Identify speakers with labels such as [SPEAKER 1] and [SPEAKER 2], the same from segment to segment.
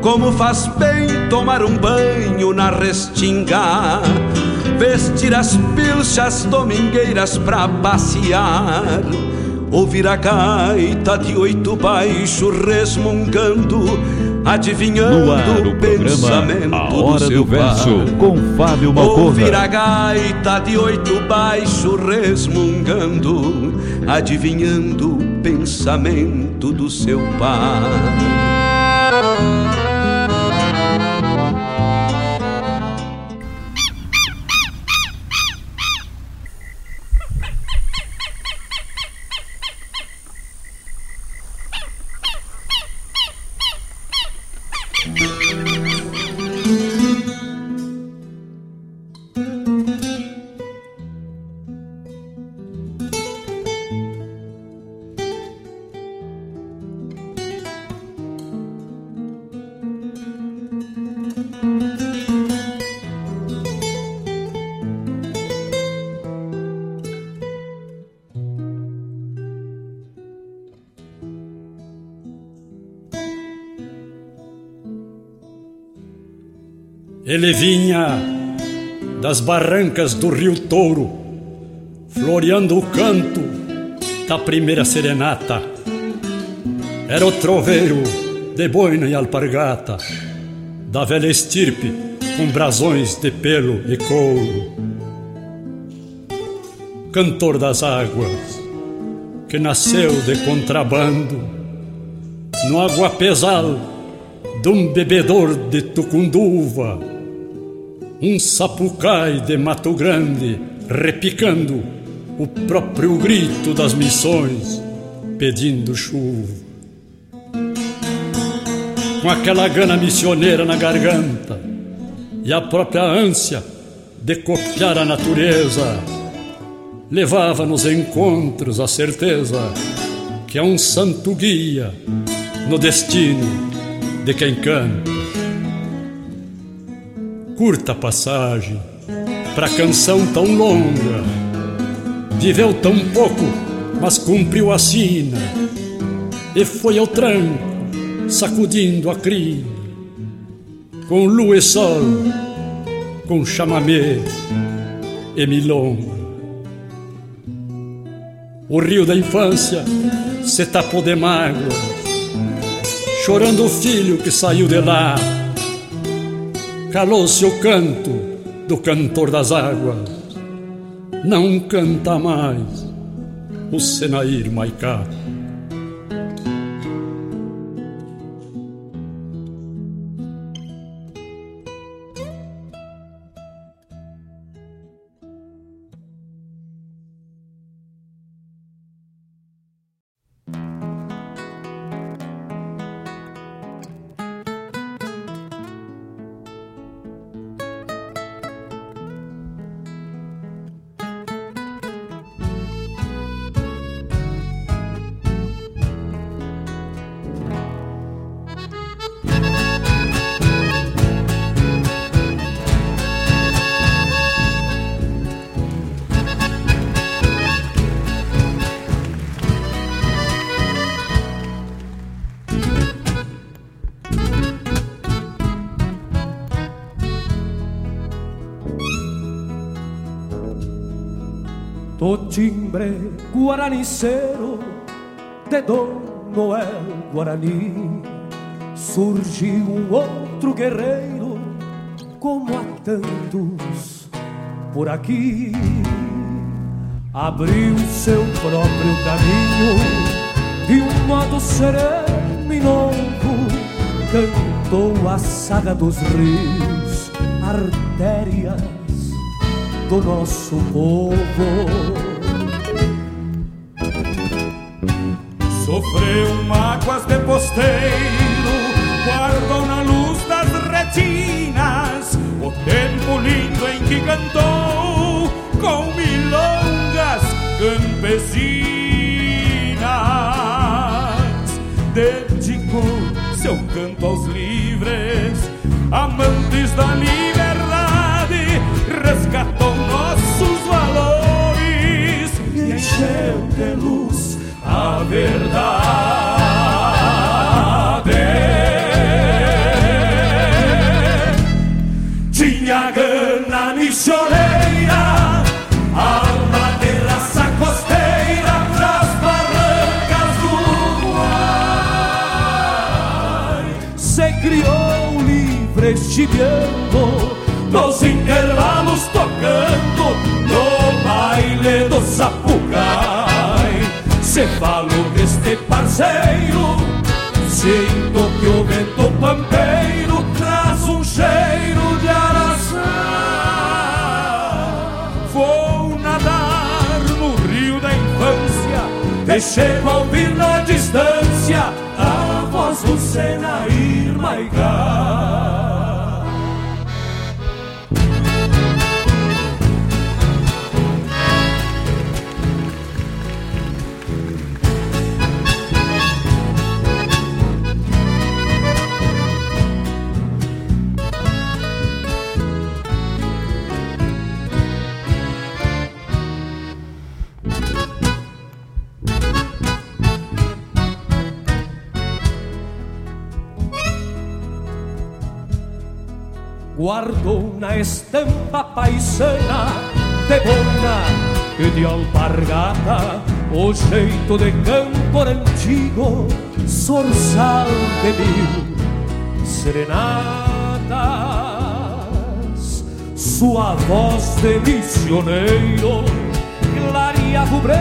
[SPEAKER 1] Como faz bem tomar um banho na restinga, vestir as pilchas domingueiras pra passear, ouvir a gaita de oito baixo resmungando, adivinhando
[SPEAKER 2] No ar, o
[SPEAKER 1] o pensamento
[SPEAKER 2] A Hora
[SPEAKER 1] do seu
[SPEAKER 2] do Verso,
[SPEAKER 1] par.
[SPEAKER 2] com Fábio
[SPEAKER 1] Ouvir
[SPEAKER 2] Malcorra.
[SPEAKER 1] a gaita de oito baixo resmungando, adivinhando o pensamento do seu pai.
[SPEAKER 3] Ele vinha das barrancas do Rio Touro, floreando o canto da primeira serenata. Era o troveiro de boina e alpargata, da velha estirpe com brasões de pelo e couro. Cantor das águas, que nasceu de contrabando, no aguapesal de um bebedor de tucunduva, um sapucai de Mato Grande repicando o próprio grito das missões pedindo chuva. Com aquela gana missioneira na garganta e a própria ânsia de copiar a natureza, levava nos encontros a certeza que é um santo guia no destino de quem canta. Curta passagem pra canção tão longa, viveu tão pouco, mas cumpriu a sina e foi ao tranco, sacudindo a crina, com lua e sol, com chamamé e milonga. O rio da infância se tapou de mágoa, chorando o filho que saiu de lá. Calou-se o canto do cantor das águas, não canta mais o Senair Maicá.
[SPEAKER 4] Guaraniceiro de Dom Noel Guarani surgiu um outro guerreiro
[SPEAKER 5] como há tantos por aqui. Abriu seu próprio caminho de um modo sereno e novo. Cantou a saga dos rios, artérias do nosso povo.
[SPEAKER 6] Sofreu mágoas de posteiro, guardou na luz das retinas o tempo lindo em que cantou com milongas campesinas. Dedicou seu canto aos livres, amantes da liberdade, resgatou nossos valores e encheu de luz a verdade. Tinha gana missioneira, alma de raça costeira, das barrancas do Uruguai.
[SPEAKER 5] Se criou livre, chibiando,
[SPEAKER 6] Nos Se falo deste parceiro, sinto que o vento pampeiro traz um cheiro de araçá. Vou nadar no rio da infância, deixei ouvir na distância a voz do Senair Maigá.
[SPEAKER 5] Guardou na estampa paisana de bona e de alpargata o jeito de cantor antigo, sorçal de mil serenatas. Sua voz de missioneiro breu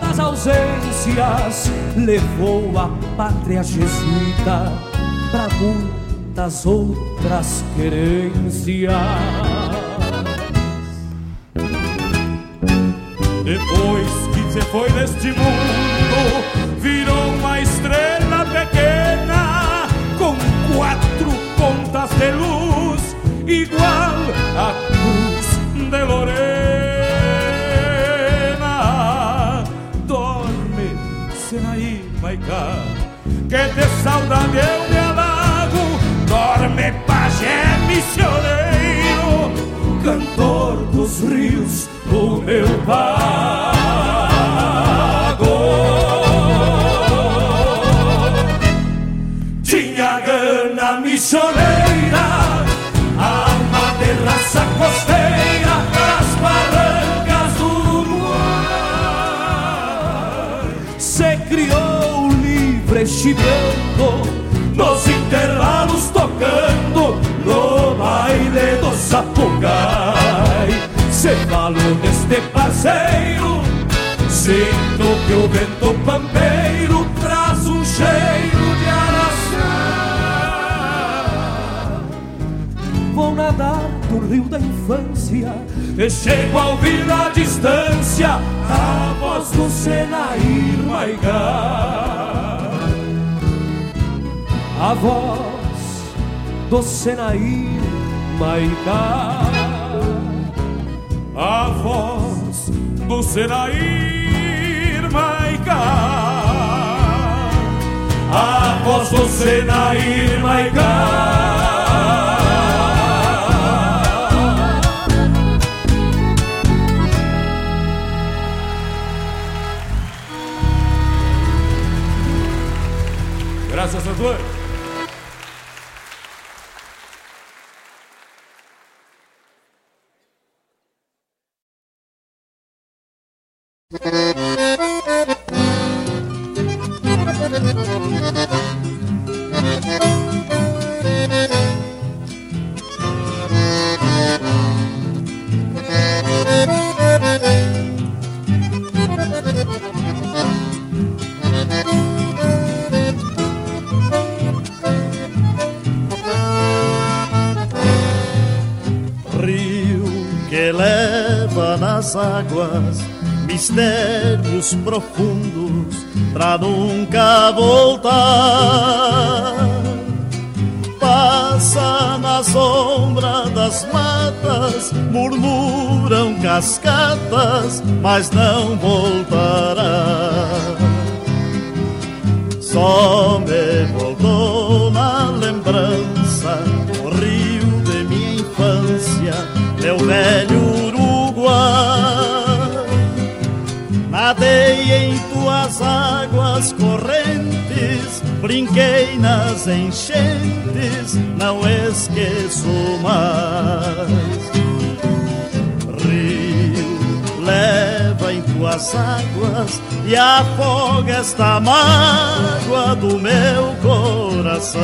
[SPEAKER 5] das ausências, levou a pátria jesuíta para muitas outras querências.
[SPEAKER 6] Depois que você foi deste mundo, virou uma estrela pequena com quatro pontas de luz, igual a cruz de Lorena. Dorme, Senaí Maicá, que de saudade eu me. Dorme, pajé missioneiro, cantor dos rios do meu pago. Tinha gana missioneira, alma de raça costeira, das barrancas do Uruguai.
[SPEAKER 5] Se criou livre, chibrando
[SPEAKER 6] Sapucai. Se falo deste parceiro, sinto que o vento pampeiro traz um cheiro de araçá.
[SPEAKER 5] Vou nadar no rio da infância
[SPEAKER 6] E chego a ouvir na distância a voz do Senair Maigá.
[SPEAKER 5] A voz do Senaí Maicá
[SPEAKER 6] a voz do Senair Maicá. A voz do Senair Maicá. Graças a Deus.
[SPEAKER 7] Águas, mistérios profundos, pra nunca voltar. Passa na sombra das matas, murmuram cascatas, mas não voltará. Só me voltou na lembrança o rio de minha infância, meu velho Nadei em tuas águas correntes, brinquei nas enchentes, não esqueço mais. Rio, leva em tuas águas e afoga esta mágoa do meu coração.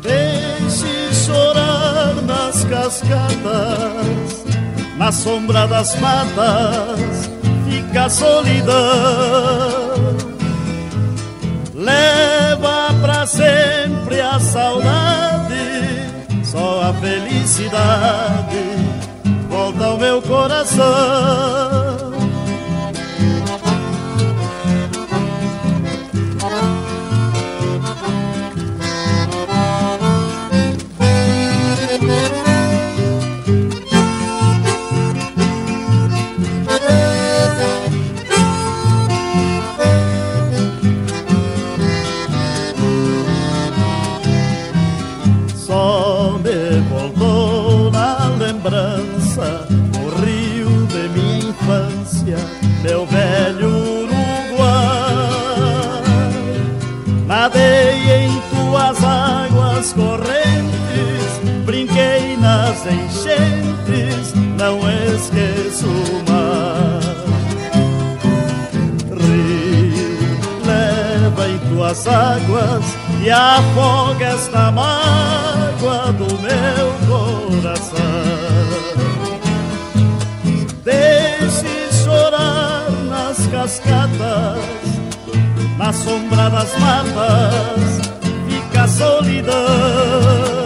[SPEAKER 7] Deixe chorar nas cascadas, na sombra das matas, fica a solidão. Leva pra sempre a saudade, só a felicidade volta ao meu coração. Nas enchentes, não esqueço mais. Rio, leva em tuas águas e afoga esta mágoa do meu coração. Deixe chorar nas cascatas, na sombra das matas, fica a solidão.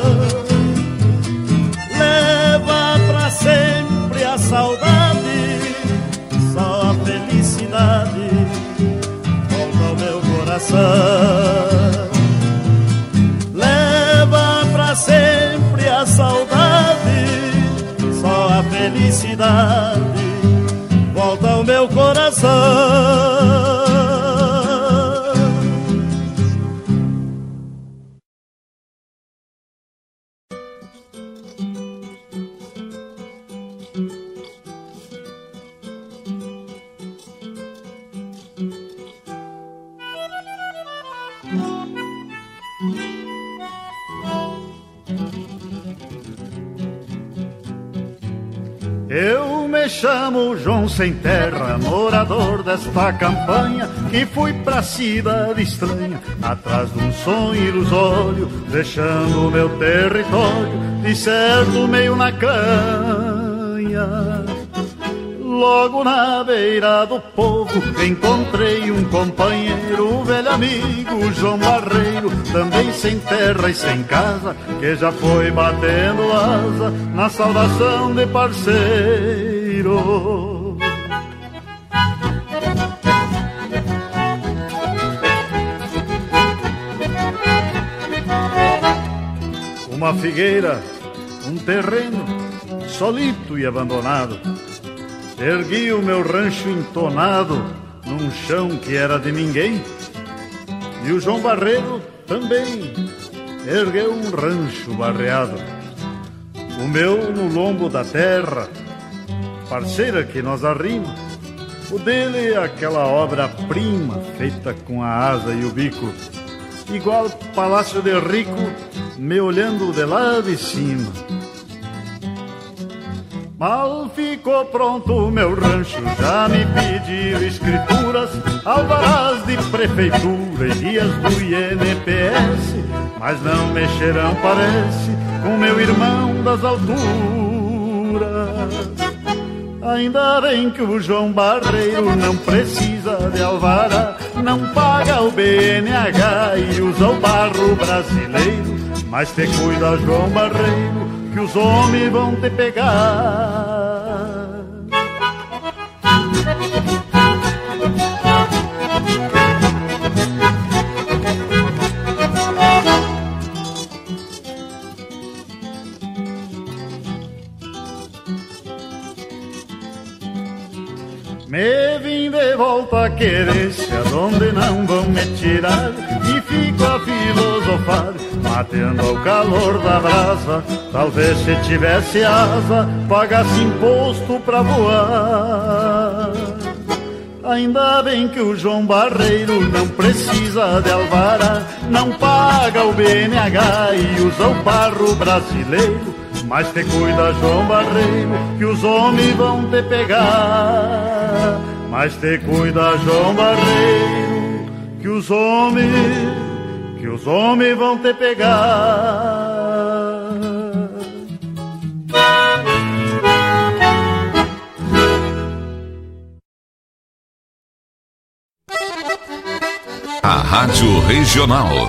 [SPEAKER 7] Felicidade volta ao meu coração. Leva pra sempre a saudade, só a felicidade volta ao meu coração. Morador desta campanha, que fui pra cidade estranha, atrás de um sonho ilusório, deixando meu território, de certo meio na canha. Logo na beira do povo encontrei um companheiro, um velho amigo, João Barreiro, também sem terra e sem casa, que já foi batendo asa na saudação de parceiro. Uma figueira, um terreno solito e abandonado. Ergui o meu rancho entonado num chão que era de ninguém. E o João Barreiro também ergueu um rancho barreado. O meu no lombo da terra, parceira que nós arrima. O dele é aquela obra-prima feita com a asa e o bico. Igual palácio de rico, me olhando de lá de cima. Mal ficou pronto o meu rancho, já me pediram escrituras, alvarás de prefeitura e guias do INPS, mas não mexerão, parece, com meu irmão das alturas. Ainda bem que o João Barreiro não precisa de alvará, não paga o BNH e usa o barro brasileiro, mas te cuida, João Barreiro que os homens vão te pegar. Volta a querência, onde não vão me tirar, e fico a filosofar, matando ao calor da brasa. Talvez se tivesse asa, pagasse imposto pra voar. Ainda bem que o João Barreiro não precisa de alvará, não paga o BNH e usa o barro brasileiro. Mas te cuida, João Barreiro, que os homens vão te pegar. Mas te cuida, João Barreiro, que os homens, que os homens vão te pegar.
[SPEAKER 8] A Rádio Regional.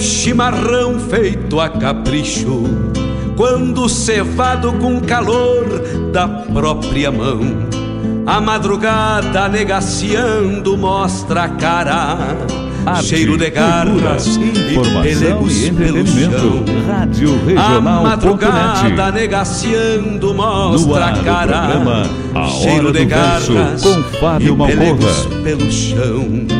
[SPEAKER 1] Chimarrão feito a capricho, quando cevado com calor da própria mão. A madrugada negaciando mostra a cara,
[SPEAKER 8] Arte,
[SPEAKER 1] cheiro de garras
[SPEAKER 8] cultura, informação
[SPEAKER 1] e
[SPEAKER 8] e entretenimento. Rádio
[SPEAKER 1] A madrugada negaciando mostra a cara,
[SPEAKER 8] programa A
[SPEAKER 1] cheiro de garras
[SPEAKER 8] com Fábio
[SPEAKER 1] e
[SPEAKER 8] Malcorra.
[SPEAKER 1] pelegos pelo chão.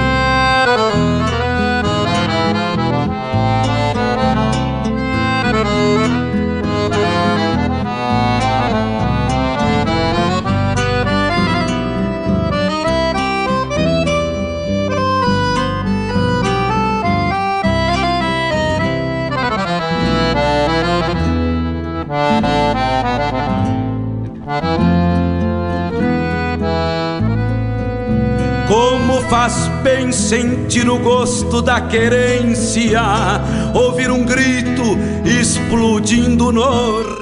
[SPEAKER 1] Bem sentir o gosto da querência, ouvir um grito explodindo no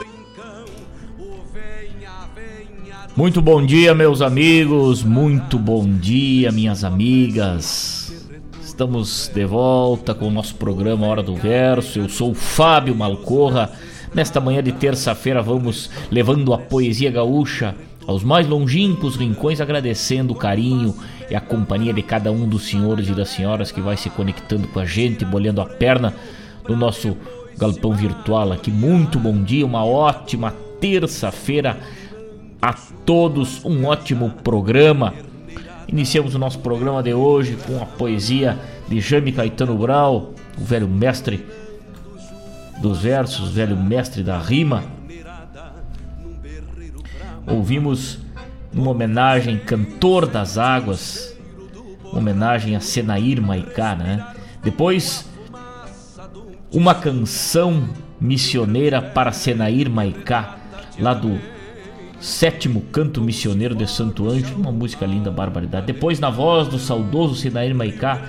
[SPEAKER 9] Muito bom dia, meus amigos. Muito bom dia, minhas amigas. Estamos de volta com o nosso programa Hora do Verso. Eu sou o Fábio Malcorra. Nesta manhã de terça-feira, vamos levando a poesia gaúcha aos mais longínquos rincões, agradecendo o carinho e a companhia de cada um dos senhores e das senhoras que vai se conectando com a gente, bolhando a perna no nosso galpão virtual aqui. Muito bom dia, uma ótima terça-feira a todos, um ótimo programa. Iniciamos o nosso programa de hoje com a poesia de Jaime Caetano Brau, o velho mestre dos versos, o velho mestre da rima. Ouvimos uma homenagem Cantor das Águas, homenagem a Senair Maicá, né? Depois, uma canção missioneira para Senair Maicá, lá do sétimo canto missioneiro de Santo Anjo, uma música linda, barbaridade. Depois, na voz do saudoso Senair Maicá,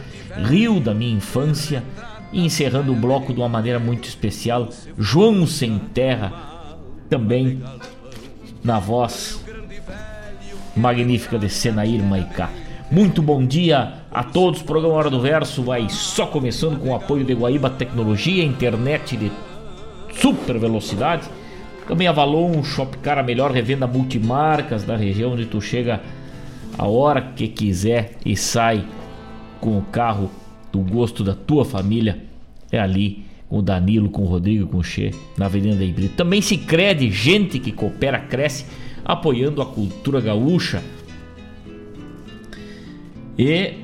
[SPEAKER 9] Rio da minha infância, e encerrando o bloco de uma maneira muito especial, João Sem Terra, também na voz magnífica de Senair Maicá. Muito bom dia a todos. O programa Hora do Verso vai só começando com o apoio de Guaíba Tecnologia, internet de super velocidade. Também Avalon, Shopcar, a melhor revenda multimarcas da região, onde tu chega a hora que quiser e sai com o carro do gosto da tua família. É ali com o Danilo, com o Rodrigo, com o Che, na Avenida da Híbrido. Também se crede, gente que coopera, cresce, apoiando a cultura gaúcha. E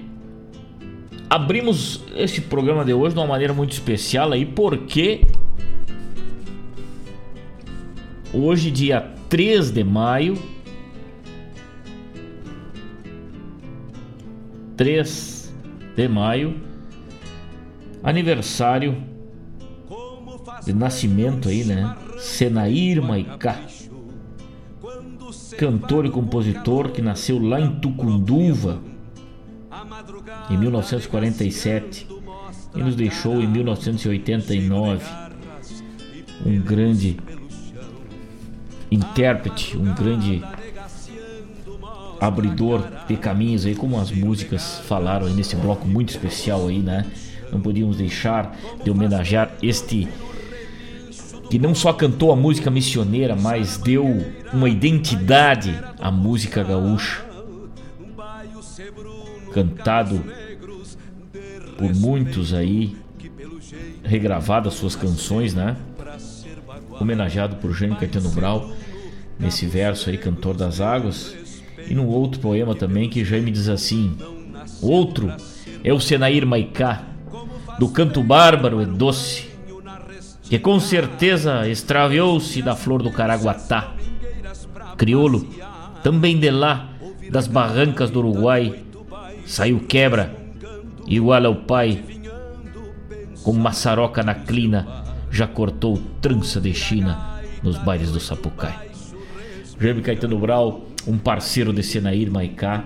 [SPEAKER 9] abrimos esse programa de hoje de uma maneira muito especial aí, porque hoje, dia 3 de maio, 3 de maio, aniversário de nascimento aí, né? Senair Maicá, cantor e compositor que nasceu lá em Tucunduva em 1947 e nos deixou em 1989. Um grande intérprete, um grande abridor de caminhos aí, como as músicas falaram aí nesse bloco muito especial aí, né? Não podíamos deixar de homenagear este que não só cantou a música missioneira, mas deu uma identidade à música gaúcha. Cantado por muitos aí, regravado as suas canções, né? Homenageado por Jânio Caetano Brau, nesse verso aí, Cantor das Águas. E num outro poema também que Jaime diz assim: Outro é o Senair Maicá, do canto bárbaro e doce, que com certeza extraviou-se da flor do Caraguatá. Criolo, também de lá, das barrancas do Uruguai, saiu quebra, igual ao pai, com maçaroca na clina, já cortou trança de China nos bailes do Sapucai. Jaime Caetano Brau, um parceiro de Senair Maicá,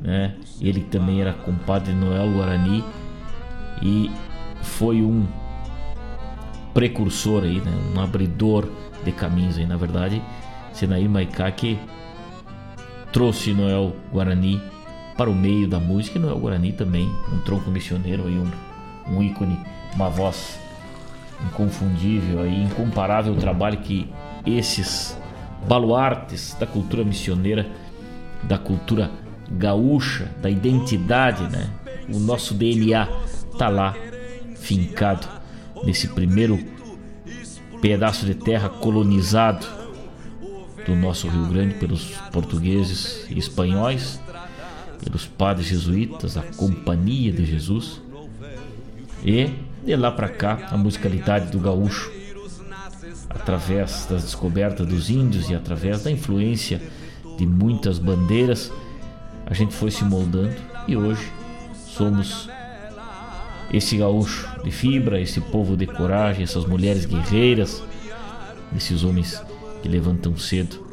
[SPEAKER 9] né? Ele também era compadre Noel Guarani e foi um precursor aí, né? Um abridor de caminhos aí, na verdade, Senair Maicá que trouxe Noel Guarani para o meio da música e Noel Guarani também, um tronco missioneiro aí, um, um ícone, uma voz inconfundível aí, incomparável trabalho que esses baluartes da cultura missioneira, da cultura gaúcha, da identidade, né? O nosso DNA tá lá fincado nesse primeiro pedaço de terra colonizado do nosso Rio Grande pelos portugueses e espanhóis, pelos padres jesuítas, a Companhia de Jesus. E de lá para cá a musicalidade do gaúcho através das descobertas dos índios e através da influência de muitas bandeiras, a gente foi se moldando e hoje somos esse gaúcho de fibra, esse povo de coragem, essas mulheres guerreiras, esses homens que levantam cedo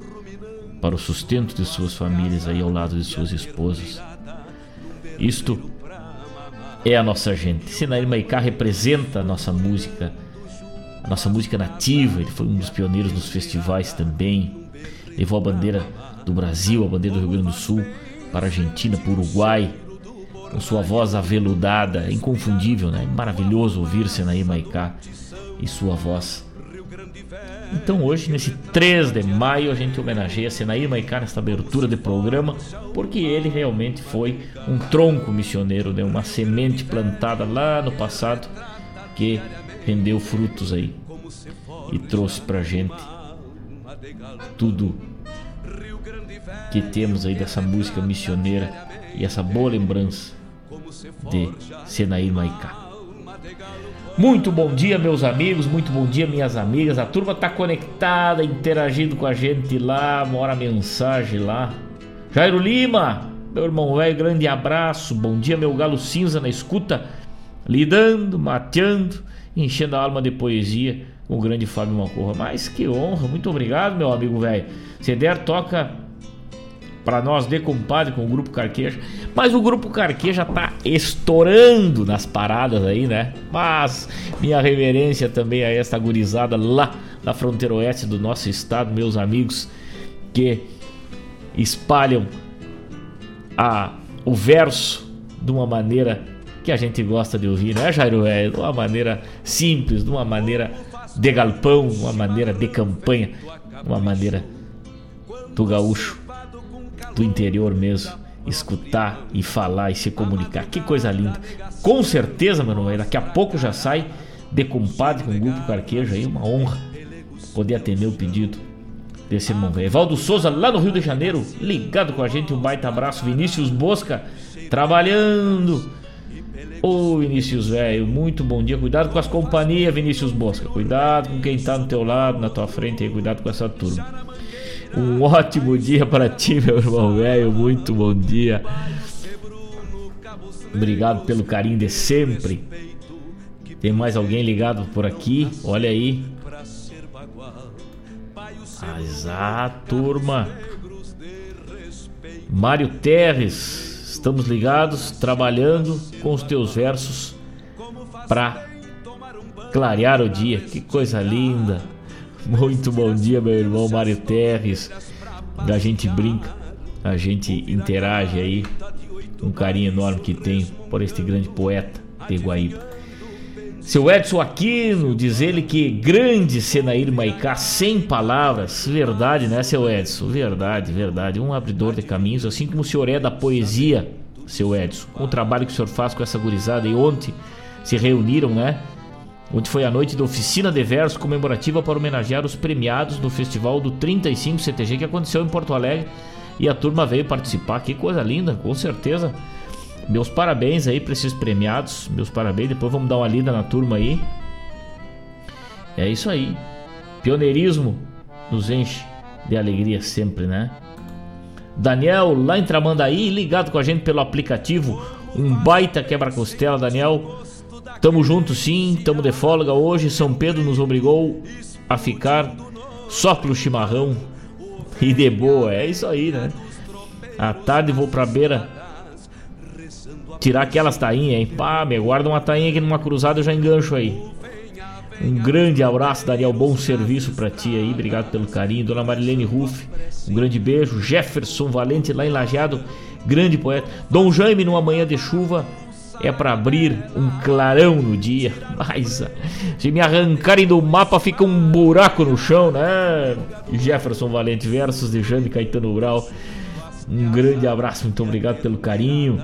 [SPEAKER 9] para o sustento de suas famílias aí ao lado de suas esposas. Isto é a nossa gente. Sinair Maicá representa a nossa música a nossa música nativa. Ele foi um dos pioneiros nos festivais também. Levou a bandeira do Brasil, a bandeira do Rio Grande do Sul, para a Argentina, para o Uruguai, com sua voz aveludada, inconfundível, né? Maravilhoso ouvir Senaí Maicá e sua voz. Então hoje, nesse 3 de maio, a gente homenageia Senaí Maicá nesta abertura de programa, porque ele realmente foi um tronco missioneiro, né? uma semente plantada lá no passado que rendeu frutos aí e trouxe pra gente tudo que temos aí dessa música missioneira e essa boa lembrança de Senair Maicá. Muito bom dia, meus amigos, muito bom dia, minhas amigas. A turma tá conectada, interagindo com a gente lá, mora mensagem lá. Jairo Lima, meu irmão velho, grande abraço. Bom dia, meu galo cinza na escuta, lidando, mateando, enchendo a alma de poesia com o grande Fábio Malcorra. Mas que honra, muito obrigado, meu amigo velho. Se der, toca para nós de compadre com o Grupo Carqueja. Mas o Grupo Carqueja tá estourando nas paradas aí, né? Mas minha reverência também a esta gurizada lá na fronteira oeste do nosso estado, meus amigos que espalham a, o verso de uma maneira que a gente gosta de ouvir, né, Jairo? É de uma maneira simples, de uma maneira de galpão, uma maneira de campanha, uma maneira do gaúcho, do interior mesmo, escutar e falar e se comunicar. Que coisa linda. Com certeza, meu irmão, daqui a pouco já sai de compadre com o grupo Carquejo aí, uma honra poder atender o pedido desse irmão velho. Evaldo Souza, lá no Rio de Janeiro, ligado com a gente, um baita abraço. Vinícius Bosca, trabalhando. Ô Vinícius, velho, muito bom dia. Cuidado com as companhias, Vinícius Bosca. Cuidado com quem tá no teu lado, na tua frente aí. Cuidado com essa turma. Um ótimo dia para ti, meu irmão velho. Muito bom dia. Obrigado pelo carinho de sempre. Tem mais alguém ligado por aqui? Olha aí. Exato, turma. Mário Terres, estamos ligados, trabalhando com os teus versos para clarear o dia. Que coisa linda. Muito bom dia, meu irmão Mário Terres. A gente brinca, a gente interage aí. Um carinho enorme que tem por este grande poeta de Guaíba. Seu Edson Aquino diz ele que grande Senair Maicá, sem palavras. Verdade, né, seu Edson? Verdade, verdade. Um abridor de caminhos, assim como o senhor é da poesia, seu Edson. Com o trabalho que o senhor faz com essa gurizada. E ontem se reuniram, né? Ontem foi a noite da oficina de verso comemorativa para homenagear os premiados no festival do 35 CTG que aconteceu em Porto Alegre. E a turma veio participar. Que coisa linda, com certeza. Meus parabéns aí para esses premiados. Meus parabéns. Depois vamos dar uma lida na turma aí. É isso aí. Pioneirismo nos enche de alegria sempre, né? Daniel, lá em Tramandaí, ligado com a gente pelo aplicativo. Um baita quebra-costela, Daniel. Tamo junto sim, tamo de folga hoje. São Pedro nos obrigou a ficar só pelo chimarrão e de boa. É isso aí, né? À tarde vou pra beira tirar aquelas tainhas, hein? Pá, me guarda uma tainha aqui numa cruzada eu já engancho aí. Um grande abraço, Daniel. Bom serviço para ti aí. Obrigado pelo carinho. Dona Marilene Ruff, um grande beijo. Jefferson Valente lá em Lajeado, grande poeta. Dom Jaime numa manhã de chuva é para abrir um clarão no dia. Mas se me arrancarem do mapa fica um buraco no chão, né? Jefferson Valente versus de Jane Caetano Brau. Um grande abraço, muito obrigado pelo carinho.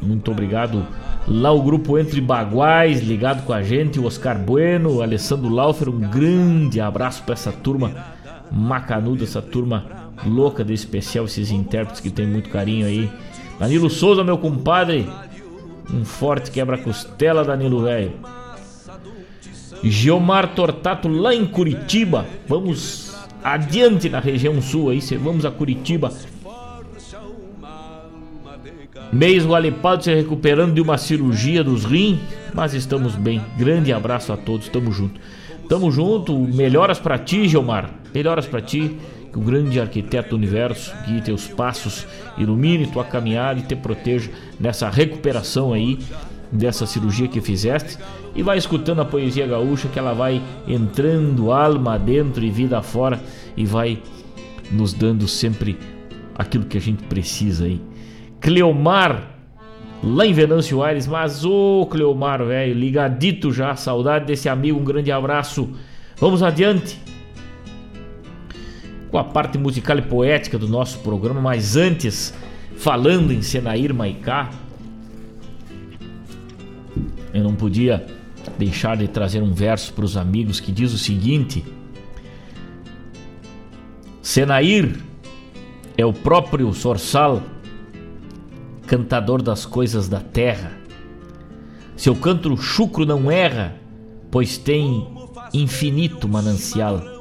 [SPEAKER 9] Muito obrigado. Lá o grupo Entre Baguais, ligado com a gente, o Oscar Bueno, Alessandro Laufer, um grande abraço para essa turma macanuda, essa turma louca de especial, esses intérpretes que tem muito carinho aí. Danilo Souza, meu compadre, um forte quebra-costela, Danilo velho. Geomar Tortato lá em Curitiba. Vamos adiante na região sul aí, vamos a Curitiba. Mês Gualipado se recuperando de uma cirurgia dos rins, mas estamos bem. Grande abraço a todos, tamo junto. Tamo junto, melhoras para ti, Geomar. Melhoras para ti, que o grande arquiteto do universo guie teus passos, ilumine tua caminhada e te proteja nessa recuperação aí dessa cirurgia que fizeste. E vai escutando a poesia gaúcha que ela vai entrando alma dentro e vida fora e vai nos dando sempre aquilo que a gente precisa aí. Cleomar, lá em Venâncio Aires. Mas ô Cleomar, velho, ligadito já, saudade desse amigo, um grande abraço. Vamos adiante com a parte musical e poética do nosso programa, mas antes, falando em Senair Maicá, eu não podia deixar de trazer um verso para os amigos que diz o seguinte: Senair é o próprio Sorsal cantador das coisas da terra. Seu canto chucro não erra, pois tem infinito manancial.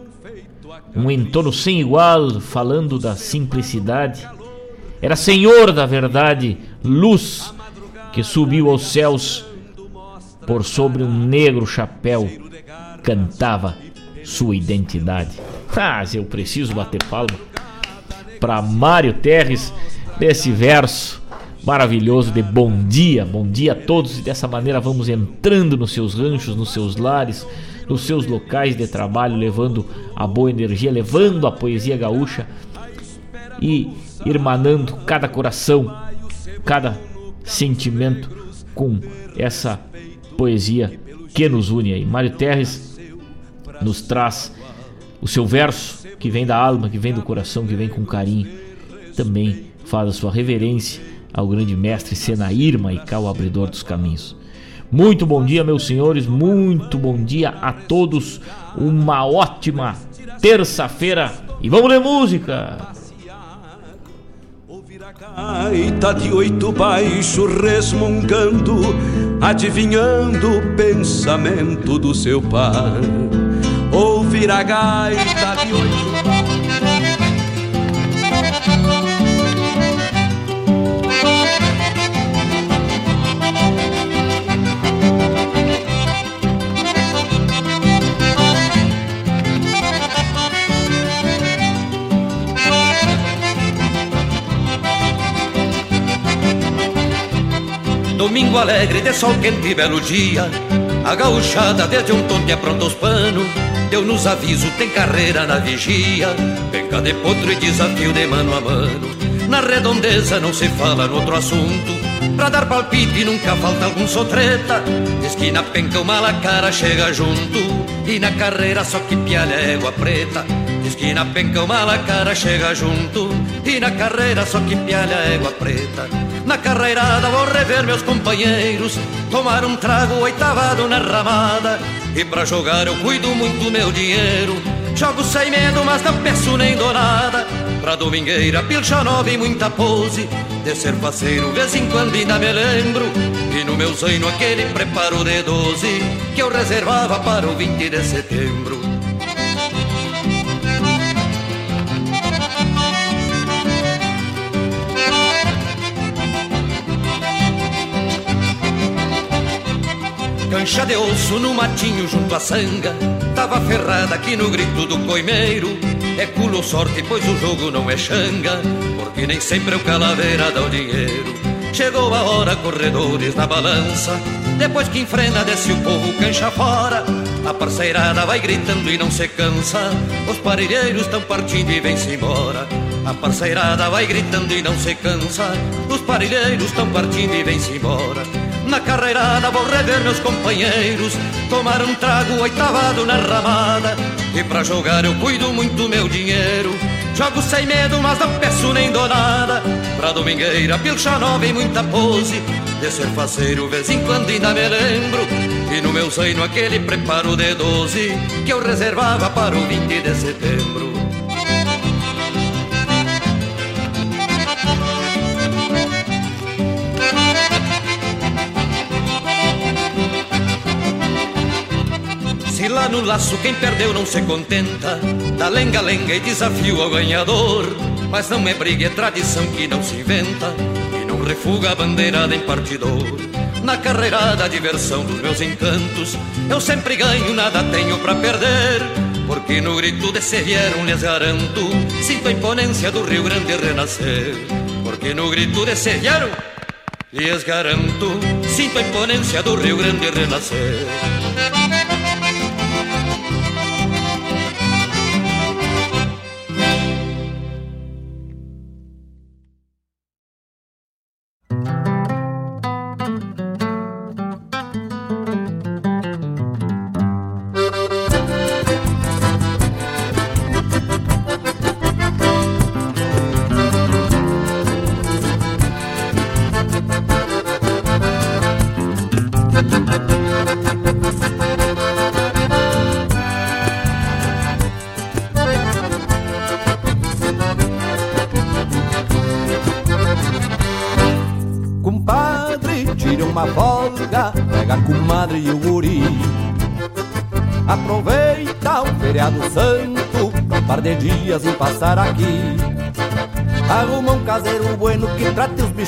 [SPEAKER 9] Um entorno sem igual, falando da simplicidade. Era senhor da verdade, luz que subiu aos céus por sobre um negro chapéu, cantava sua identidade. Ah, eu preciso bater palma para Mário Terres desse verso maravilhoso de bom dia, bom dia a todos e dessa maneira vamos entrando nos seus ranchos, nos seus lares, nos seus locais de trabalho, levando a boa energia, levando a poesia gaúcha e irmanando cada coração, cada sentimento com essa poesia que nos une aí. Mário Terres nos traz o seu verso que vem da alma, que vem do coração, que vem com carinho. Também faz a sua reverência ao grande mestre Senair Maicá, o abridor dos caminhos. Muito bom dia, meus senhores, muito bom dia a todos. Uma ótima terça-feira e vamos ler música!
[SPEAKER 1] gaita de oito baixo resmungando, adivinhando o pensamento do seu pai. Ouvir a gaita de oito
[SPEAKER 10] Domingo alegre de sol quente e belo dia. A gauchada desde um tonte apronta os panos Deu-nos aviso, tem carreira na vigia. Penca de potro e desafio de mano a mano. Na redondeza não se fala no outro assunto. Pra dar palpite nunca falta algum sotreta. Esquina penca o malacara chega junto. E na carreira só que pialha égua preta Esquina penca o malacara chega junto. E na carreira só que pialha égua preta. Na carreirada vou rever meus companheiros. Tomar um trago oitavado na ramada. E pra jogar eu cuido muito meu dinheiro. Jogo sem medo, mas não peço nem dou nada. Pra domingueira, pilcha nova e muita pose. De ser faceiro, vez em quando ainda me lembro. E no meu zaino aquele preparo de doze Que eu reservava para o 20 de setembro Cancha de osso no matinho junto à sanga. Tava ferrada aqui no grito do coimeiro. É culo sorte pois o jogo não é xanga Porque nem sempre é o calaveira dá o dinheiro. Chegou a hora, corredores na balança. Depois que enfrena, desce o povo cancha fora. A parceirada vai gritando e não se cansa. Os parelheiros estão partindo e vem-se embora. A parceirada vai gritando e não se cansa. Os parelheiros estão partindo e vem-se embora na carreirada vou rever meus companheiros Tomar um trago oitavado na ramada. E pra jogar eu cuido muito meu dinheiro. Jogo sem medo, mas não peço nem dou nada. Pra domingueira, pilcha nova e muita pose. De ser faceiro, vez em quando ainda me lembro E no meu zaino aquele preparo de doze Que eu reservava para o 20 de setembro No laço quem perdeu não se contenta. Dá lenga-lenga e desafio ao ganhador. Mas não é briga, é tradição que não se inventa. E não refuga a bandeirada em partidor. Na carreirada, a diversão dos meus encantos. Eu sempre ganho, nada tenho pra perder. Porque no grito de vieram lhes garanto Sinto a imponência do Rio Grande renascer. Porque no grito de vieram lhes garanto Sinto a imponência do Rio Grande renascer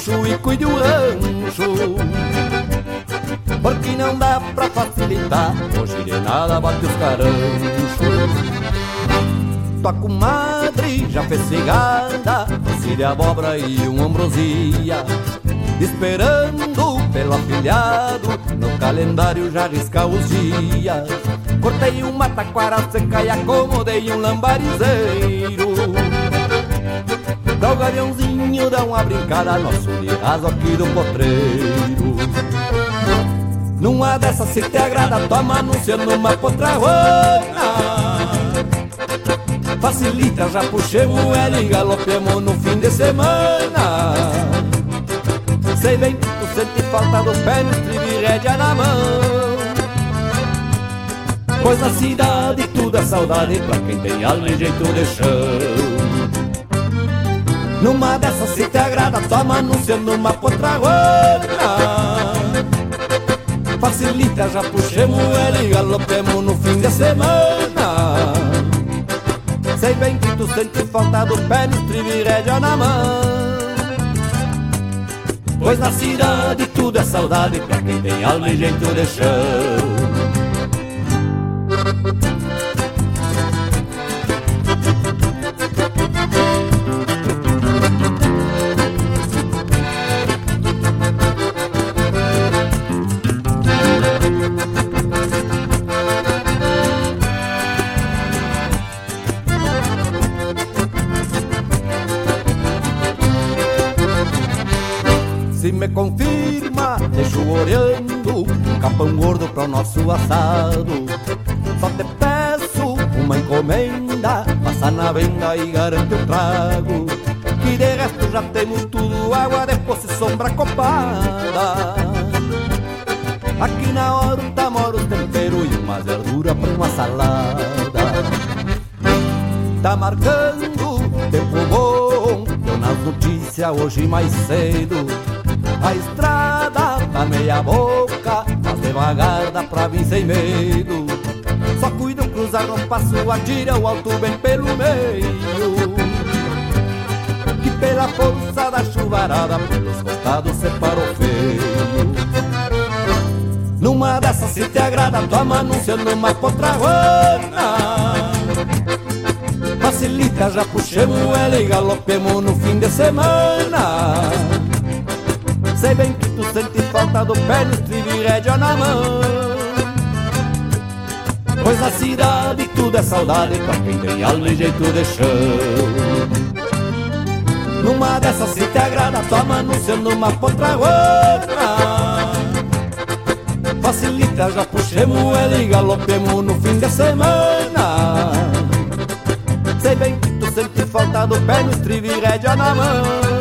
[SPEAKER 11] e cuide o rancho. Porque não dá pra facilitar, hoje de nada bate os caranchos. Tua comadre já fez cigada, de abóbora e um ambrosia. Esperando pelo afilhado, no calendário já risca os dias. Cortei uma taquara seca e acomodei um lambarizeiro Pra o dar uma brincada Nosso de raso aqui do potreiro. Numa dessas se te agrada Toma anúncio numa potrahuana Facilita, já puxemos ela e galopemos no fim de semana. Sei bem que tu sente falta do pé no estribo e rédea na mão. Pois na cidade tudo é saudade pra quem tem alma e jeito de chão. Numa dessas se te agrada, toma anúncio numa potraguana. Facilita, já puxemos ele e galopemos no fim de semana. Sei bem que tu sente falta do pé no e rédea na mão. Pois na cidade tudo é saudade pra quem tem alma e jeito de chão. Assado. Só te peço uma encomenda, passa na venda e garante o trago. Que de resto já temos tudo, água de poço e sombra copada. Aqui na horta mora o tempero e uma verdura para uma salada. Tá marcando tempo bom, deu nas notícias hoje mais cedo a estrada tá meia boca, devagar dá pra vir sem medo. Só cuida cruzar no passo, atira o alto bem pelo meio. Que pela força da chuvarada, pelos costados separou feio. Numa dessas se te agrada, toma anúncio numa potraguana. Facilita, já puxemos ela e galopemos no fim de semana. Sei bem sente falta do pé no estribo e rédea na mão. Pois na cidade tudo é saudade pra quem tem alma e jeito de chão. Numa dessas se te agrada, toma anúncio numa potraguana Facilita, já puxemos ela e galopemos no fim de semana. Sei bem que tu sente falta do pé no estribo e rédea na mão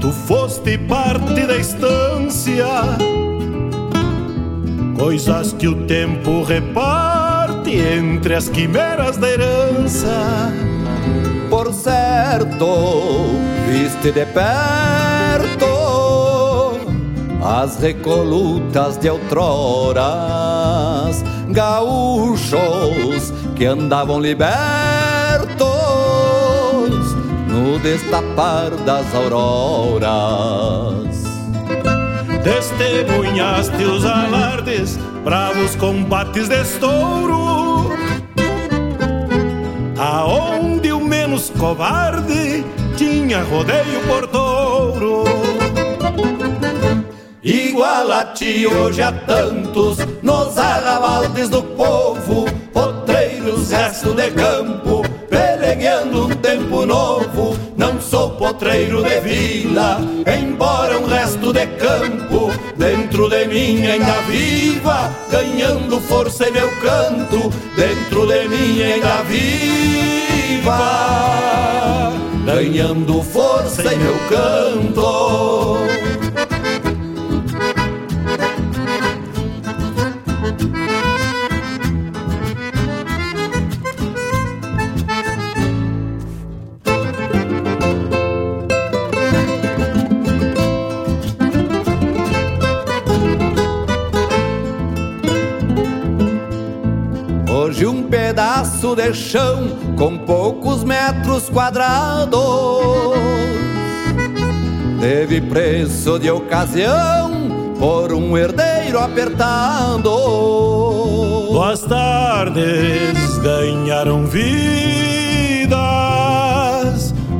[SPEAKER 2] tu foste parte da estância. Coisas que o tempo reparte entre as quimeras da herança.
[SPEAKER 11] Por certo, viste de perto as recolutas de outroras, gaúchos que andavam libertos no destapar das auroras.
[SPEAKER 2] Testemunhaste os alardes, bravos combates de estouro. Aonde o menos covarde tinha rodeio por touro.
[SPEAKER 11] Igual a ti hoje há tantos nos arrabaldes do povo, potreiros, resto de campo, pelegueando potreiro de vila, embora um resto de campo, dentro de mim ainda viva, ganhando força em meu canto, dentro de mim ainda viva, ganhando força em meu canto. Pedaço de chão com poucos metros quadrados teve preço de ocasião por um herdeiro apertado.
[SPEAKER 2] Boas tardes ganharam vidas,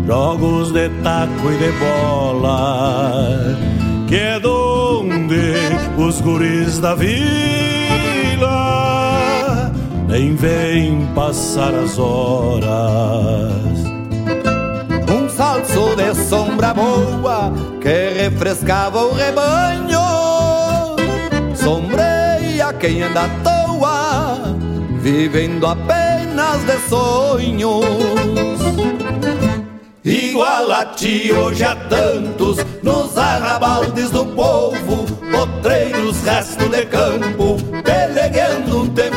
[SPEAKER 2] jogos de taco e de bola, que é donde os guris da vila nem vêm passar as horas.
[SPEAKER 11] Um salso de sombra boa que refrescava o rebanho, sombreia quem anda à toa, vivendo apenas de sonhos. Igual a ti hoje há tantos nos arrabaldes do povo, potreiros, resto de campo, pelegueando um tempo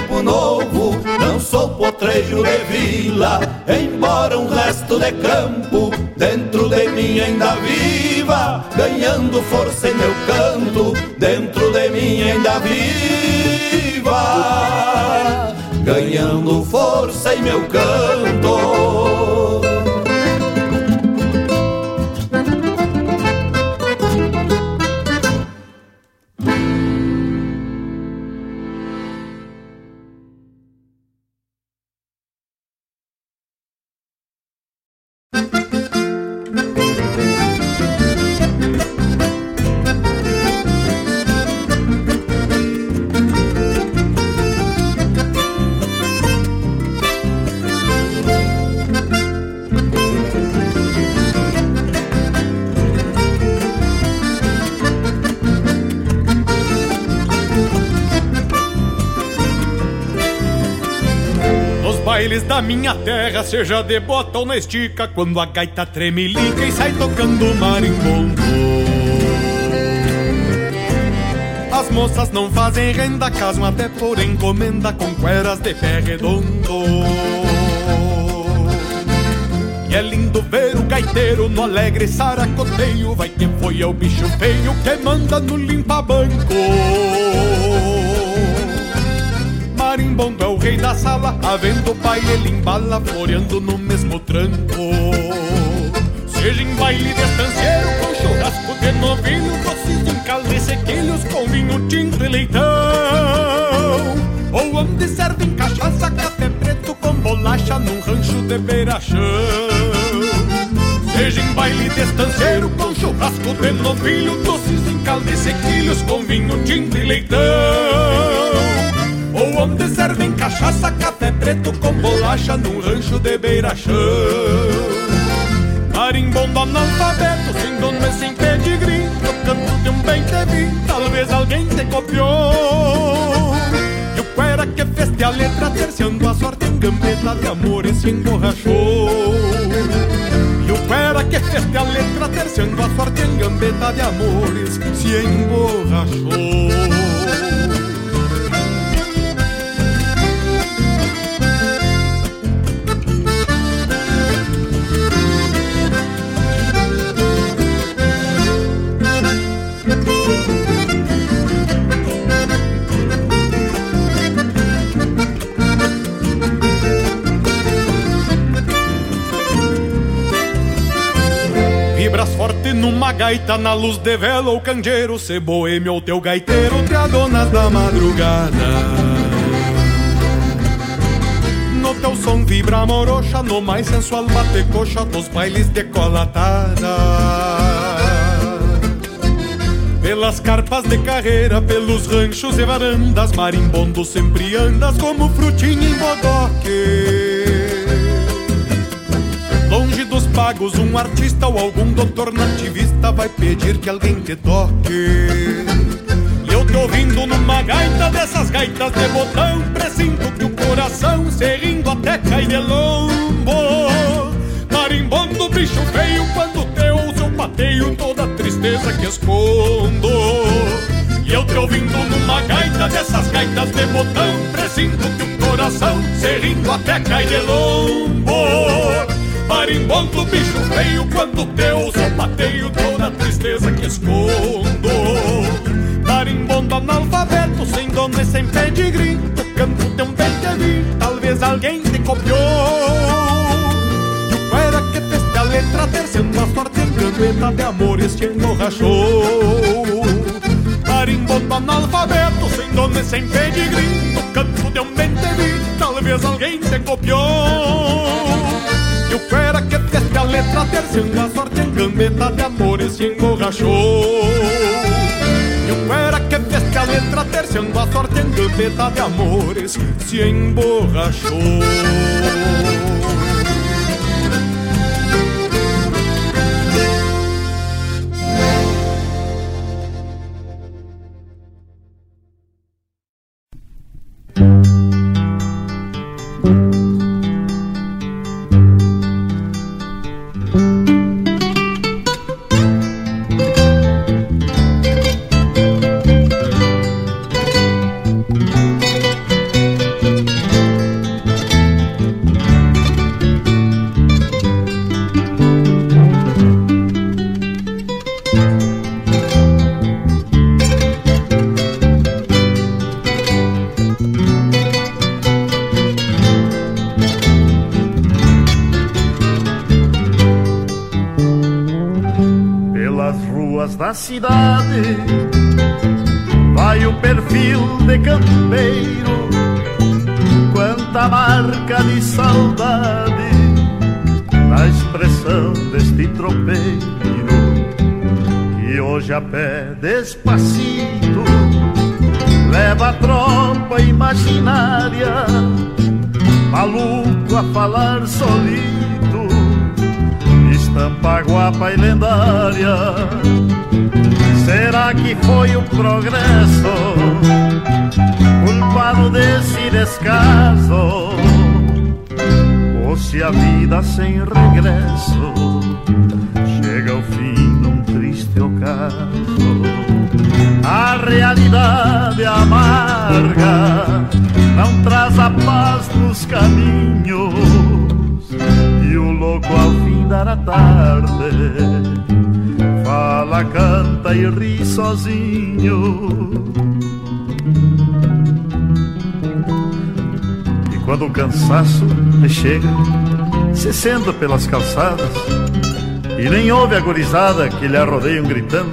[SPEAKER 11] sou potreiro de vila, embora um resto de campo, dentro de mim ainda viva, ganhando força em meu canto, dentro de mim ainda viva, ganhando força em meu canto.
[SPEAKER 12] Da minha terra, seja de bota ou na estica, quando a gaita tremelica e sai tocando marimbondo. As moças não fazem renda, casam até por encomenda com cueras de pé redondo. E é lindo ver o gaiteiro no alegre saracoteio. Vai quem foi é o bicho feio que manda no limpa-banco. Marimbondo é o rei da sala, havendo o pai ele embala, floreando no mesmo tranco. Seja em baile de estanceiro, com churrasco de novilho, doces em caldo e sequilhos, com vinho tinto e leitão. Ou onde servem cachaça, café preto com bolacha, num rancho de beira-chão. Seja em baile de estanceiro, com churrasco de novilho, doces em caldo e sequilhos, com vinho tinto e leitão. Onde servem cachaça, café preto com bolacha num rancho de beira-chão. Marimbondo analfabeto, sem dono e sem pedigree, no canto de um bem te vi, talvez alguém te copiou. E o cuera que feste a letra, terciando a sorte em gambeta de amor e se emborrachou. E o pera que fez a letra terciando a sorte em gambeta de amores se emborrachou. Gaita na luz de vela ou candeeiro, se boêmio ou teu gaiteiro, te adonas da madrugada. No teu som vibra morocha, no mais sensual bate coxa dos bailes decolatada. Pelas carpas de carreira, pelos ranchos e varandas, marimbondo sempre andas como frutinho em bodoque. Pagos, um artista ou algum doutor nativista vai pedir que alguém te toque. E eu tô ouvindo numa gaita dessas gaitas de botão, presinto que o coração se rindo até cai de lombo. Marimbondo, bicho feio, quando te ouço eu pateio toda a tristeza que escondo. E eu te ouvindo numa gaita dessas gaitas de botão, presinto que o coração se rindo até cai de lombo. Marimbondo, bicho feio, quando teu sapateio toda a tristeza que escondo. Marimbondo analfabeto, sem dono e sem pedigree, tocando teu bem te talvez alguém te copiou. E o era que fez a letra terceira a sorte em de amores te emborrachou. Marimbondo analfabeto, sem dono e sem pedigree, tocando teu bem te talvez alguém te copiou. E o fera que teste a letra terciando a sorte em gambeta de amores se emborrachou E o fera que teste a letra terciando a sorte em gambeta de amores se emborrachou
[SPEAKER 7] sem regresso chega ao fim num triste ocaso? A realidade amarga não traz a paz nos caminhos e o louco ao fim da tarde fala, canta e ri sozinho. E quando o cansaço lhe chega, se pelas calçadas e nem ouve a gorizada que lhe arrodeiam gritando: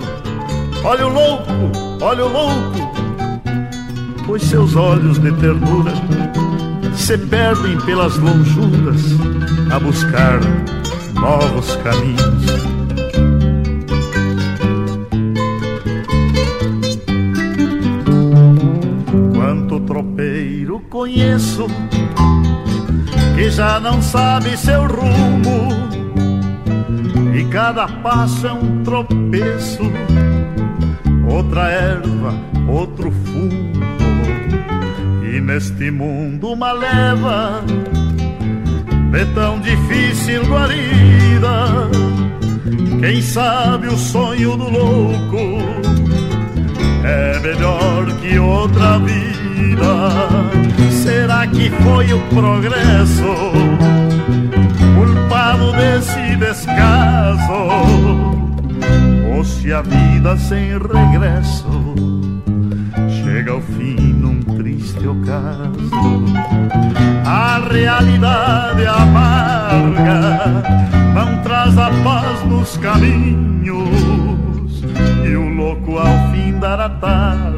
[SPEAKER 7] Olha o louco, olha o louco! Pois seus olhos de ternura se perdem pelas lonjuras a buscar novos caminhos. conheço que já não sabe seu rumo e cada passo é um tropeço, outra erva, outro fumo e neste mundo uma leva de tão difícil guarida. Quem sabe o sonho do louco é melhor que outra vida. Será que foi o progresso culpado desse descaso? Ou se a vida sem regresso chega ao fim num triste ocaso? A realidade amarga não traz a paz nos caminhos e o louco ao fim da tarde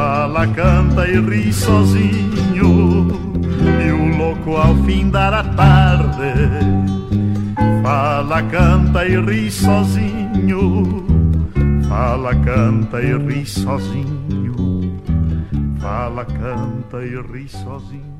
[SPEAKER 7] fala, canta e ri sozinho e o louco ao fim da tarde fala, canta e ri sozinho fala, canta e ri sozinho fala, canta e ri sozinho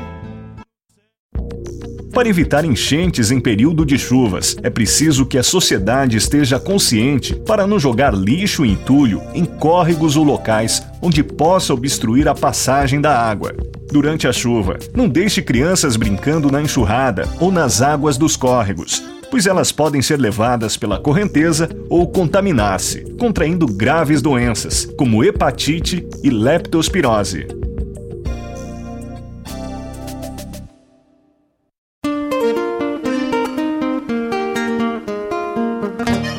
[SPEAKER 13] Para evitar enchentes em período de chuvas, é preciso que a sociedade esteja consciente para não jogar lixo e entulho em córregos ou locais onde possa obstruir a passagem da água. Durante a chuva, não deixe crianças brincando na enxurrada ou nas águas dos córregos, pois elas podem ser levadas pela correnteza ou contaminar-se, contraindo graves doenças, como hepatite e leptospirose.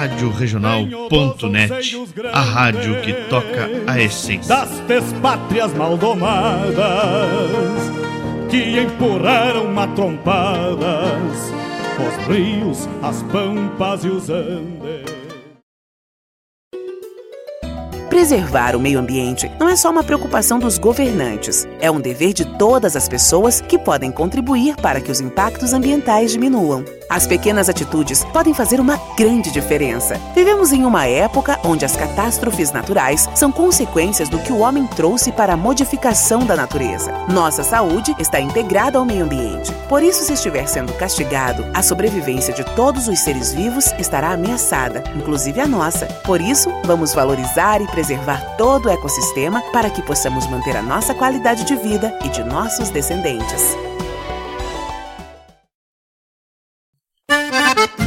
[SPEAKER 14] Rádio Regional.net, a rádio que toca a essência.
[SPEAKER 2] Das despátrias maldomadas que empurraram matrompadas os rios, as pampas e os andes.
[SPEAKER 15] Preservar o meio ambiente não é só uma preocupação dos governantes, é um dever de todas as pessoas que podem contribuir para que os impactos ambientais diminuam. As pequenas atitudes podem fazer uma grande diferença. Vivemos em uma época onde as catástrofes naturais são consequências do que o homem trouxe para a modificação da natureza. Nossa saúde está integrada ao meio ambiente. Por isso, se estiver sendo castigado, a sobrevivência de todos os seres vivos estará ameaçada, inclusive a nossa. Por isso, vamos valorizar e preservar todo o ecossistema para que possamos manter a nossa qualidade de vida e de nossos descendentes.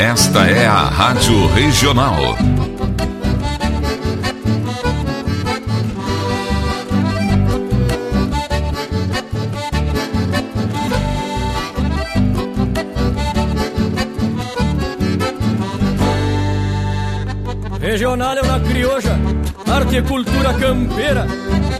[SPEAKER 16] Esta é a Rádio Regional.
[SPEAKER 4] Regional é uma crioja, arte e cultura campeira,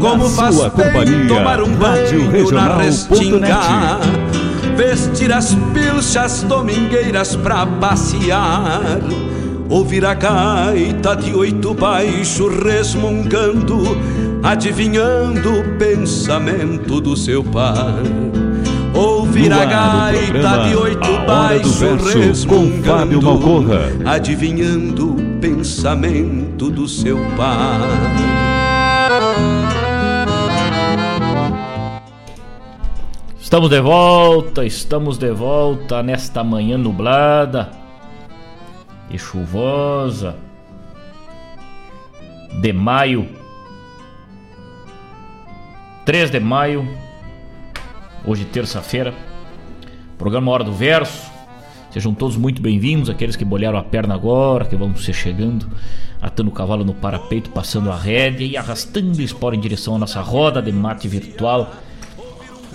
[SPEAKER 1] Como faz
[SPEAKER 8] sua companhia,
[SPEAKER 1] tomar um banho
[SPEAKER 8] Regional
[SPEAKER 1] na restinga Vestir as pilchas domingueiras pra passear Ouvir a gaita de oito baixo resmungando Adivinhando o pensamento do seu par Ouvir a gaita de oito baixo resmungando. Adivinhando o pensamento do seu par
[SPEAKER 9] Estamos de volta, estamos de volta nesta manhã nublada e chuvosa de maio, 3 de maio, hoje terça-feira, programa Hora do Verso. Sejam todos muito bem-vindos, aqueles que bolharam a perna agora, que vão se chegando, atando o cavalo no parapeito, passando a rédea e arrastando o esporo em direção à nossa roda de mate virtual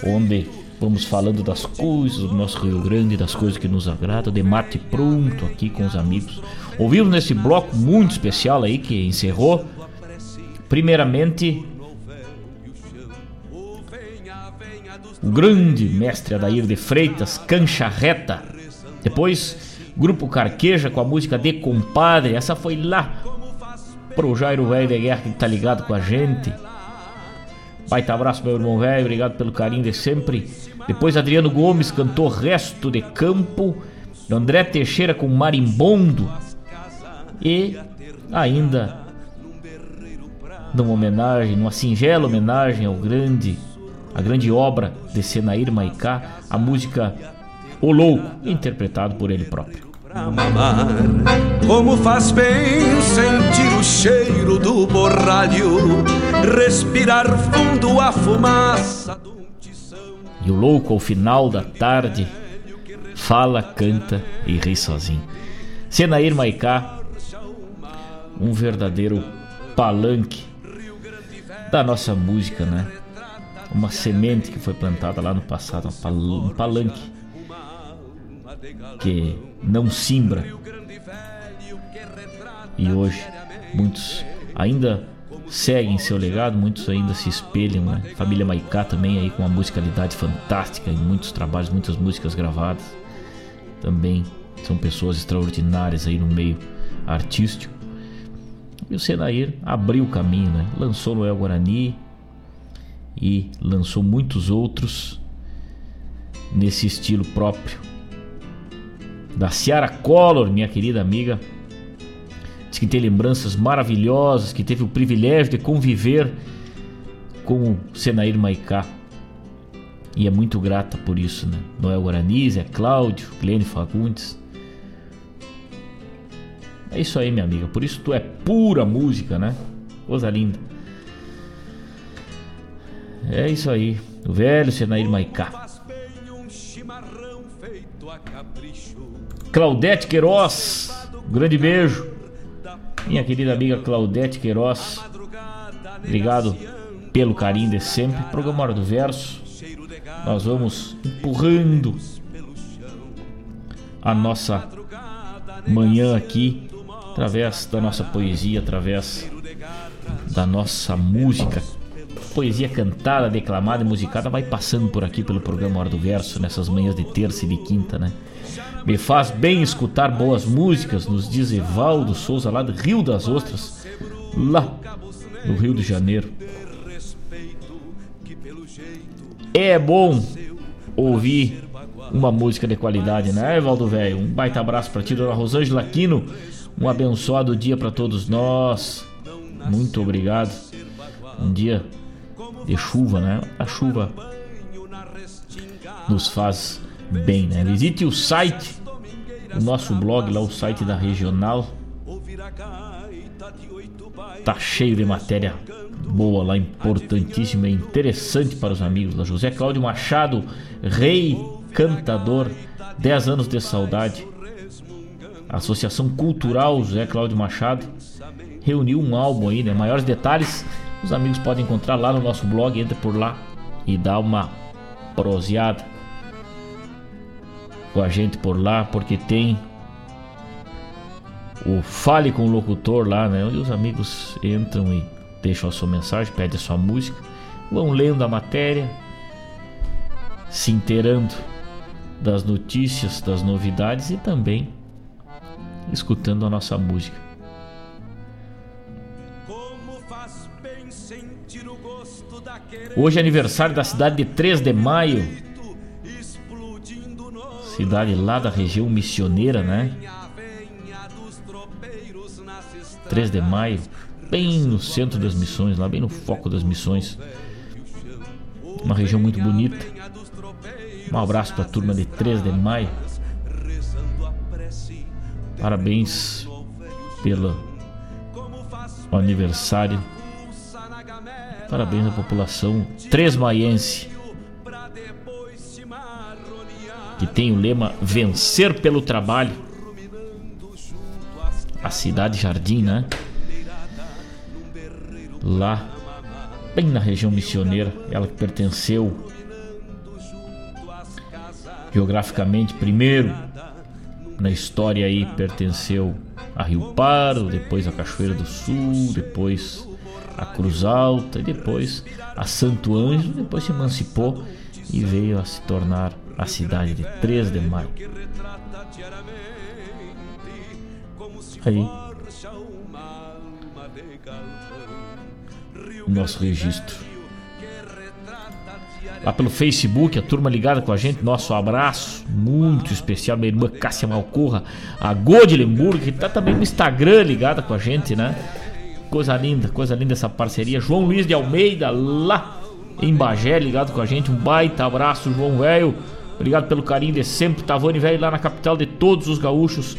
[SPEAKER 9] onde vamos falando das coisas do nosso Rio Grande, das coisas que nos agradam, de mate pronto aqui com os amigos. Ouvimos nesse bloco muito especial aí que encerrou, primeiramente o grande mestre Adair de Freitas, Cancha Reta. Depois, Grupo Carqueja com a música De Compadre, essa foi lá pro Jairo Velho de Guerra que tá ligado com a gente. Baita abraço, meu irmão velho. Obrigado pelo carinho de sempre. Depois, Adriano Gomes cantou Resto de Campo. André Teixeira com Marimbondo. E ainda, numa homenagem, numa singela homenagem ao grande, a grande obra de Senair Maicá, a música O Louco, interpretado por ele próprio.
[SPEAKER 1] Pra mamar. Como faz bem sentir o cheiro do borralho, respirar fundo a fumaça.
[SPEAKER 9] E o louco, ao final da tarde, fala, canta e ri sozinho. Senair Maicá, um verdadeiro palanque da nossa música, né? Uma semente que foi plantada lá no passado, um palanque que não simbra. E hoje muitos ainda seguem seu legado, muitos ainda se espelham, né? Família Maicá também aí com uma musicalidade fantástica em muitos trabalhos, muitas músicas gravadas. Também são pessoas extraordinárias aí no meio artístico. E o Senair abriu o caminho, né? Lançou Noel Guarani e lançou muitos outros nesse estilo próprio. Da Ciara Collor, minha querida amiga, diz que tem lembranças maravilhosas, que teve o privilégio de conviver com o Senair Maicá. E é muito grata por isso, né? Noel Guarani, Zé Cláudio, Glenn Fagundes. É isso aí, minha amiga. Por isso tu é pura música, né? Coisa linda. É isso aí. O velho Senair Maicá. Claudete Queiroz. Grande beijo. Minha querida amiga Claudete Queiroz. Obrigado pelo carinho de sempre. Programa Hora do Verso. Nós vamos empurrando a nossa manhã aqui através da nossa poesia, através da nossa música. Poesia cantada, declamada e musicada vai passando por aqui pelo programa Hora do Verso nessas manhãs de terça e de quinta, né? Me faz bem escutar boas músicas, nos diz Evaldo Souza, lá do Rio das Ostras, lá no Rio de Janeiro. é bom ouvir uma música de qualidade, né, Evaldo Velho? Um baita abraço pra ti, dona Rosângela Aquino. Um abençoado dia para todos nós. Muito obrigado. Um dia de chuva, né? A chuva nos faz bem, né? Visite o site, o nosso blog lá, o site da Regional. Tá cheio de matéria boa lá, importantíssima e interessante para os amigos da José Cláudio Machado, rei cantador, 10 anos de saudade. Associação Cultural José Cláudio Machado reuniu um álbum aí, né? Maiores detalhes os amigos podem encontrar lá no nosso blog, entra por lá e dá uma proseada com a gente por lá, porque tem o Fale com o Locutor lá, né? Onde os amigos entram e deixam a sua mensagem, pedem a sua música, vão lendo a matéria, se inteirando das notícias, das novidades e também escutando a nossa música. Hoje é aniversário da cidade de 3 de Maio. Cidade lá da região missioneira, né? 3 de Maio, bem no centro das missões, lá bem no foco das missões. Uma região muito bonita. Um abraço para a turma de 3 de Maio. Parabéns pelo aniversário Parabéns à população tresmaiense que tem o lema Vencer pelo Trabalho. A cidade Jardim, né? Lá, bem na região missioneira, ela que pertenceu geograficamente primeiro na história aí pertenceu a Rio Paro, depois a Cachoeira do Sul, depois a Cruz Alta e depois a Santo Ângelo, depois se emancipou e veio a se tornar a cidade de 3 de maio. Aí, nosso registro. Lá pelo Facebook, a turma ligada com a gente, nosso abraço muito especial, minha irmã Cássia Malcorra, a Go que tá também no Instagram ligada com a gente, né? Coisa linda, coisa linda essa parceria. João Luiz de Almeida, lá em Bagé, ligado com a gente. Um baita abraço, João Velho. Obrigado pelo carinho de sempre. Tavone Velho lá na capital de todos os gaúchos.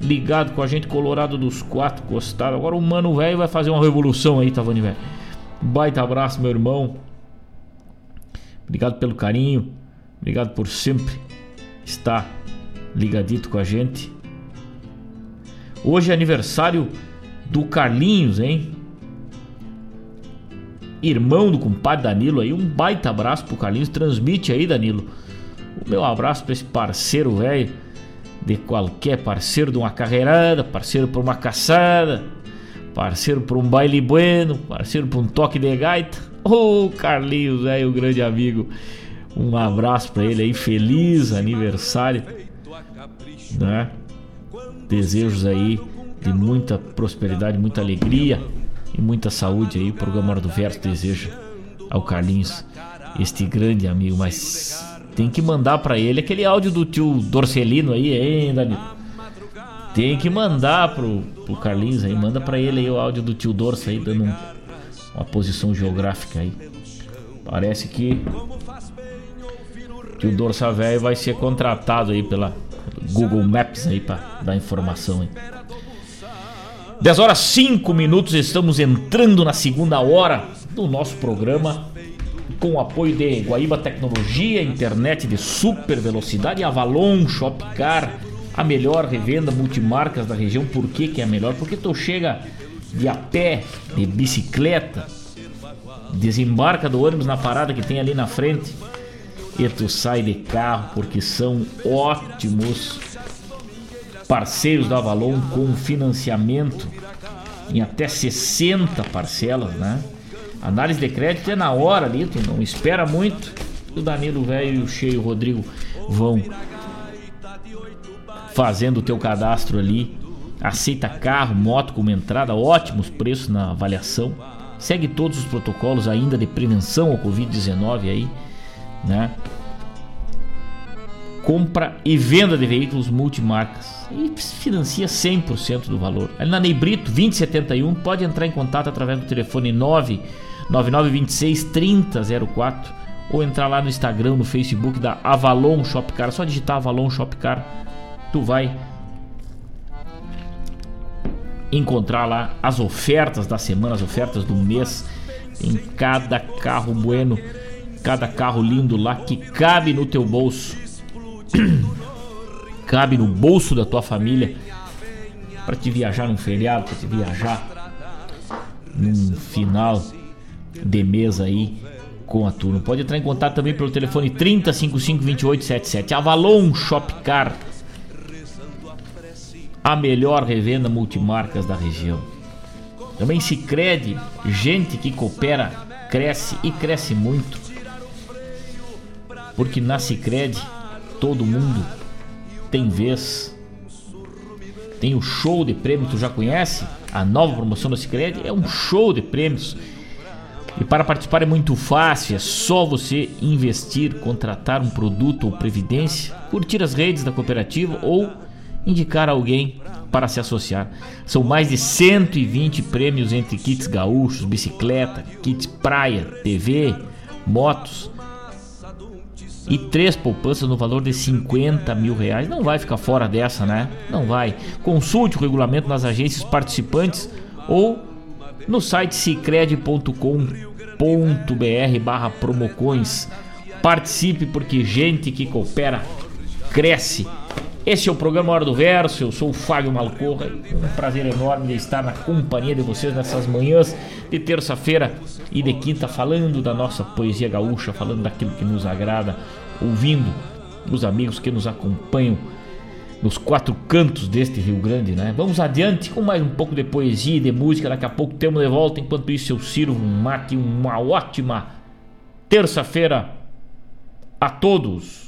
[SPEAKER 9] Ligado com a gente, Colorado dos quatro costados. Agora o Mano Velho vai fazer uma revolução aí, Tavone Velho. Baita abraço, meu irmão. Obrigado pelo carinho. Obrigado por sempre estar ligadito com a gente. Hoje é aniversário do Carlinhos, hein? Irmão do compadre Danilo aí, um baita abraço pro Carlinhos. Transmite aí, Danilo. O meu abraço pra esse parceiro velho, de qualquer parceiro de uma carreirada, parceiro pra uma caçada, parceiro pra um baile bueno, parceiro pra um toque de gaita. Ô oh, Carlinhos, velho, o grande amigo. Um abraço para ele aí, feliz aniversário, né? Desejos aí de muita prosperidade, muita alegria e muita saúde aí. O programa Hora do Verso deseja ao Carlinhos, este grande amigo. Mas tem que mandar para ele aquele áudio do tio Dorcelino aí, hein, Danilo? Tem que mandar pro, pro Carlinhos aí, manda para ele aí o áudio do tio Dorce aí, dando um, uma posição geográfica aí. Parece que o tio Dorça velho vai ser contratado aí pela Google Maps aí para dar informação aí. 10 horas 5 minutos, estamos entrando na segunda hora do nosso programa com o apoio de Guaíba Tecnologia, internet de super velocidade, Avalon Shopcar, a melhor revenda multimarcas da região. Por que, que é a melhor? Porque tu chega de a pé, de bicicleta, desembarca do ônibus na parada que tem ali na frente e tu sai de carro porque são ótimos parceiros da Avalon com financiamento em até 60 parcelas, né? Análise de crédito é na hora ali, tu não espera muito. O Danilo Velho e o Cheio Rodrigo vão fazendo o teu cadastro ali. Aceita carro, moto como entrada, ótimos preços na avaliação. Segue todos os protocolos ainda de prevenção ao Covid-19 aí. né? Compra e venda de veículos multimarcas e financia 100% do valor. Ali na Neibrito 2071 pode entrar em contato através do telefone 99926 3004 ou entrar lá no Instagram, no Facebook da Avalon Shopcar, só digitar Avalon Shopcar, tu vai encontrar lá as ofertas da semana, as ofertas do mês, em cada carro bueno, cada carro lindo lá que cabe no teu bolso. cabe no bolso da tua família para te viajar num feriado, para te viajar num final de mês aí com a turma. Pode entrar em contato também pelo telefone 3055 2877. Avalon Shopcar a melhor revenda multimarcas da região. Também se crede, gente que coopera, cresce e cresce muito. Porque na Sicredi todo mundo tem vez. Tem o show de prêmios, tu já conhece? A nova promoção da Sicredi é um show de prêmios. E para participar é muito fácil, é só você investir, contratar um produto ou previdência, curtir as redes da cooperativa ou indicar alguém para se associar. São mais de 120 prêmios entre kits gaúchos, bicicleta, kits praia, TV, motos e três poupanças no valor de 50 mil reais. Não vai ficar fora dessa, né? Não vai. Consulte o regulamento nas agências participantes ou no site cicred.com.br barra promocões. Participe porque gente que coopera cresce esse é o programa Hora do Verso, eu sou o Fábio Malcorra. Um prazer enorme de estar na companhia de vocês nessas manhãs de terça-feira e de quinta, falando da nossa poesia gaúcha, falando daquilo que nos agrada, ouvindo os amigos que nos acompanham nos quatro cantos deste Rio Grande, né? Vamos adiante com mais um pouco de poesia e de música. Daqui a pouco temos de volta. Enquanto isso, eu sirvo um mate, uma ótima terça-feira a todos.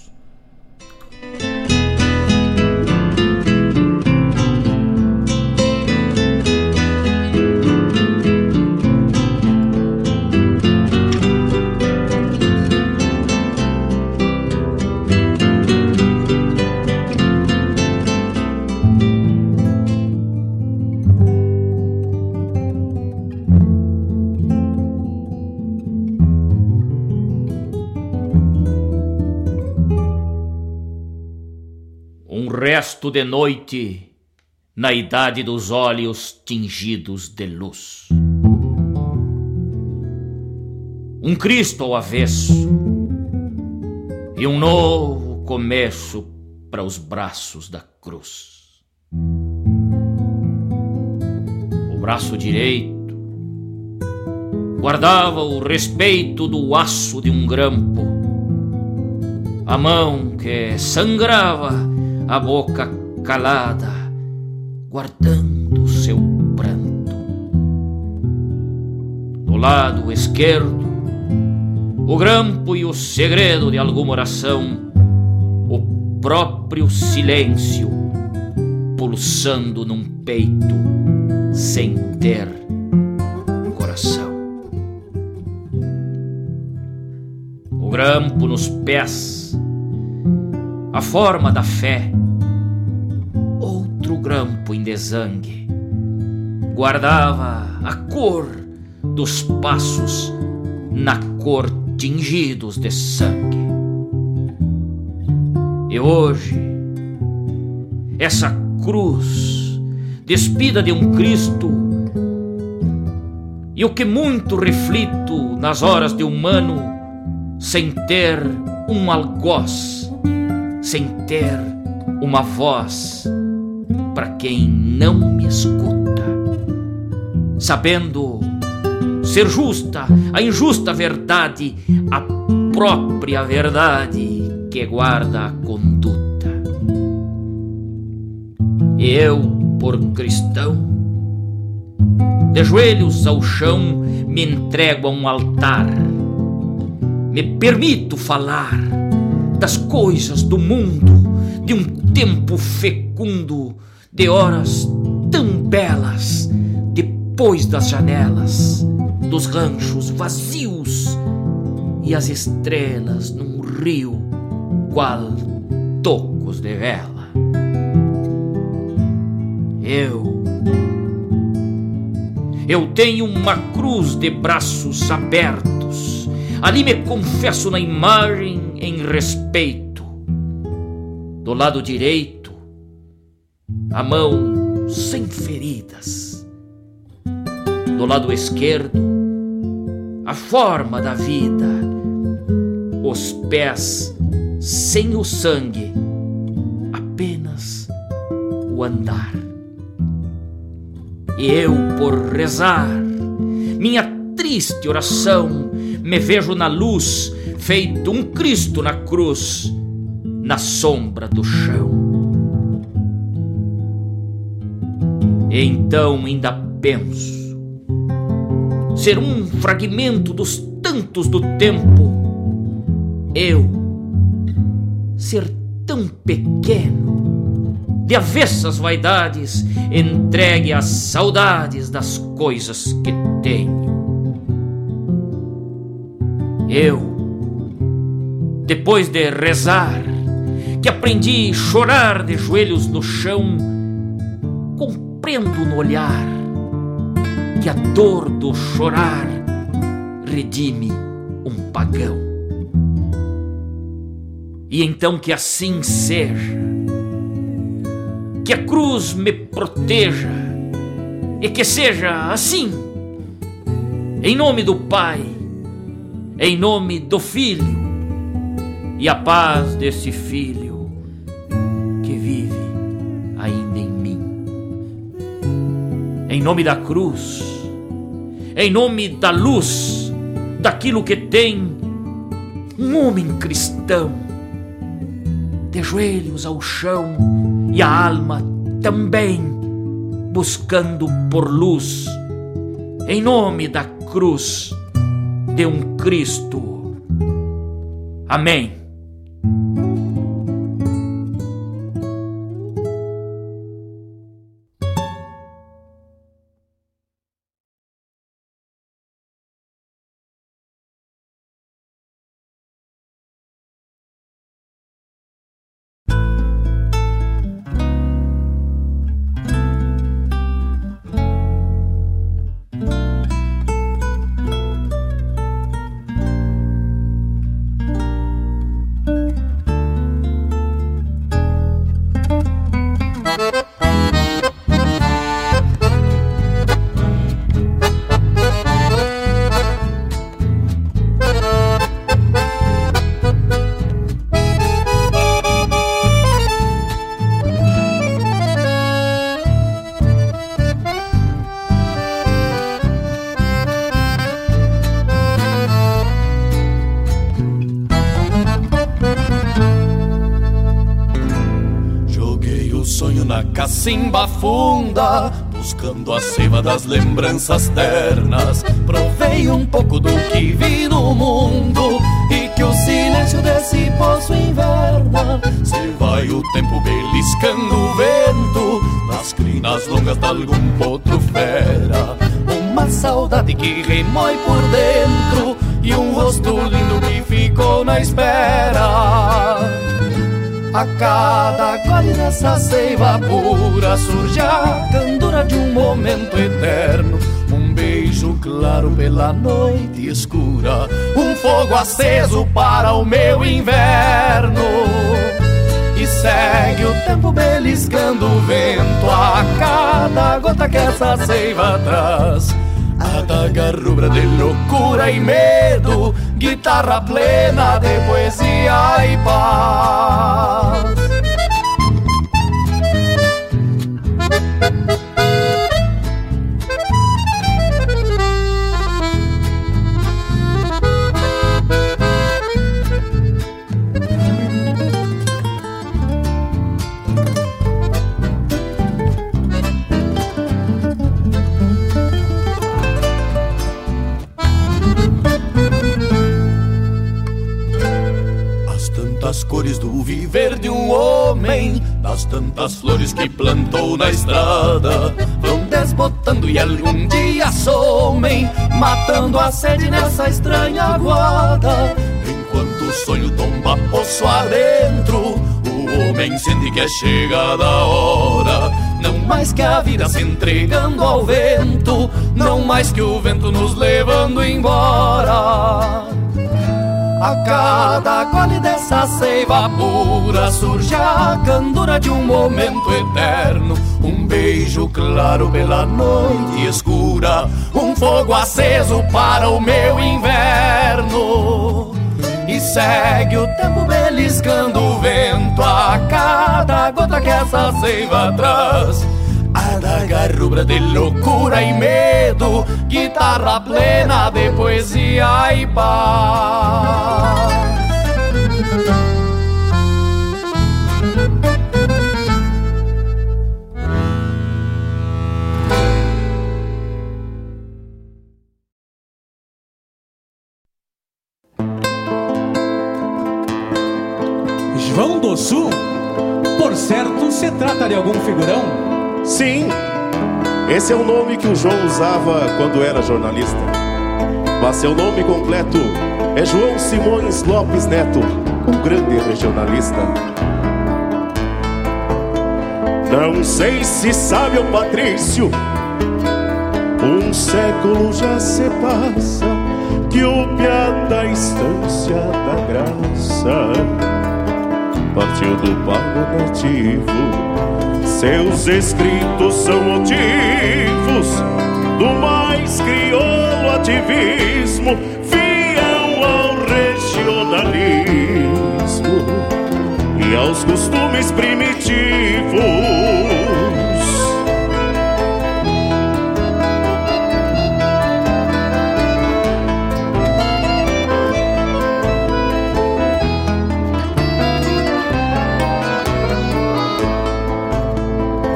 [SPEAKER 9] Resto de noite na idade dos olhos tingidos de luz. Um Cristo ao avesso e um novo começo para os braços da cruz. O braço direito guardava o respeito do aço de um grampo, a mão que sangrava a boca calada, guardando seu pranto. Do lado esquerdo, o grampo e o segredo de alguma oração, o próprio silêncio pulsando num peito sem ter coração. O grampo nos pés a forma da fé. Outro grampo em desangue guardava a cor dos passos na cor tingidos de sangue. E hoje, essa cruz despida de um Cristo, e o que muito reflito nas horas de humano, sem ter um algoz sem ter uma voz para quem não me escuta, sabendo ser justa a injusta verdade, a própria verdade que guarda a conduta. Eu, por cristão, de joelhos ao chão, me entrego a um altar, me permito falar das coisas do mundo, de um tempo fecundo, de horas tão belas, depois das janelas, dos ranchos vazios e as estrelas num rio qual tocos de vela. Eu. Eu tenho uma cruz de braços abertos. Ali me confesso na imagem em respeito. Do lado direito, a mão sem feridas. Do lado esquerdo, a forma da vida. Os pés sem o sangue, apenas o andar. E eu, por rezar, minha triste oração, me vejo na luz, feito um Cristo na cruz, na sombra do chão. Então ainda penso ser um fragmento dos tantos do tempo, eu ser tão pequeno, de avessas vaidades, entregue às saudades das coisas que tenho. Eu, depois de rezar, que aprendi a chorar de joelhos no chão, compreendo no olhar que a dor do chorar redime um pagão. E então que assim seja, que a cruz me proteja e que seja assim, em nome do Pai, em nome do Filho e a paz desse Filho que vive ainda em mim. Em nome da cruz, em nome da luz, daquilo que tem um homem cristão, de joelhos ao chão e a alma também buscando por luz, em nome da cruz de um Cristo. Amém.
[SPEAKER 6] Funda, buscando a seiva das lembranças ternas. Provei um pouco do que vi no mundo e que o silêncio desse poço inverna. Se vai o tempo beliscando o vento nas crinas longas de algum potro fera. Uma saudade que remói por dentro e um rosto lindo que ficou na espera. A cada gole dessa seiva pura surge a candura de um momento eterno. Um beijo claro pela noite escura, um fogo aceso para o meu inverno. E segue o tempo beliscando o vento a cada gota que essa seiva traz. Adaga rubra de loucura e medo guitarra plena de poesia e paz. Cores do viver de um Pois tantas flores que plantou na estrada vão desbotando e algum dia somem, matando a sede nessa estranha guarda. Enquanto o sonho tomba poço adentro, o homem sente que é chegada a hora. Não mais que a vida se entregando ao vento, não mais que o vento nos levando embora. A cada gole dessa seiva pura surge a candura de um momento eterno. Um beijo claro pela noite escura, um fogo aceso para o meu inverno. E segue o tempo beliscando o vento a cada gota que essa seiva traz. Adaga rubra de loucura e medo, guitarra plena de poesia e paz.
[SPEAKER 17] João do Sul? Por certo, se trata de algum figurão?
[SPEAKER 18] Sim, esse é o nome que o João usava quando era jornalista. Mas seu nome completo é João Simões Lopes Neto, um grande regionalista. Não sei se sabe o Patrício, um século já se passa que o piá da estância da graça partiu do pago nativo. Seus escritos são motivos do mais crioulo ativismo, fiel ao regionalismo e aos costumes primitivos.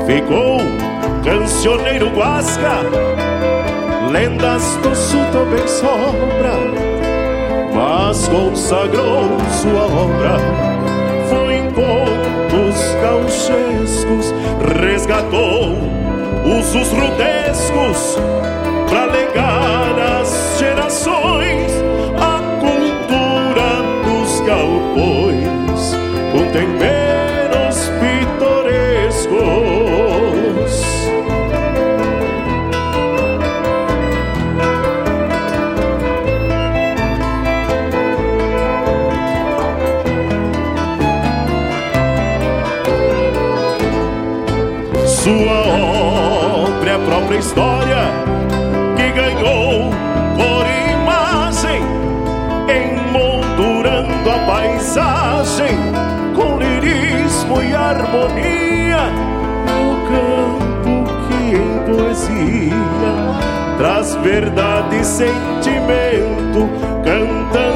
[SPEAKER 18] Ficou cancioneiro guasca, lendas do sul também sobra, mas consagrou sua obra. Foi em contos gauchescos, resgatou usos rudescos pra legar às gerações história que ganhou cor e imagem, emoldurando a paisagem com lirismo e harmonia. É o canto que em poesia traz verdade e sentimento, cantando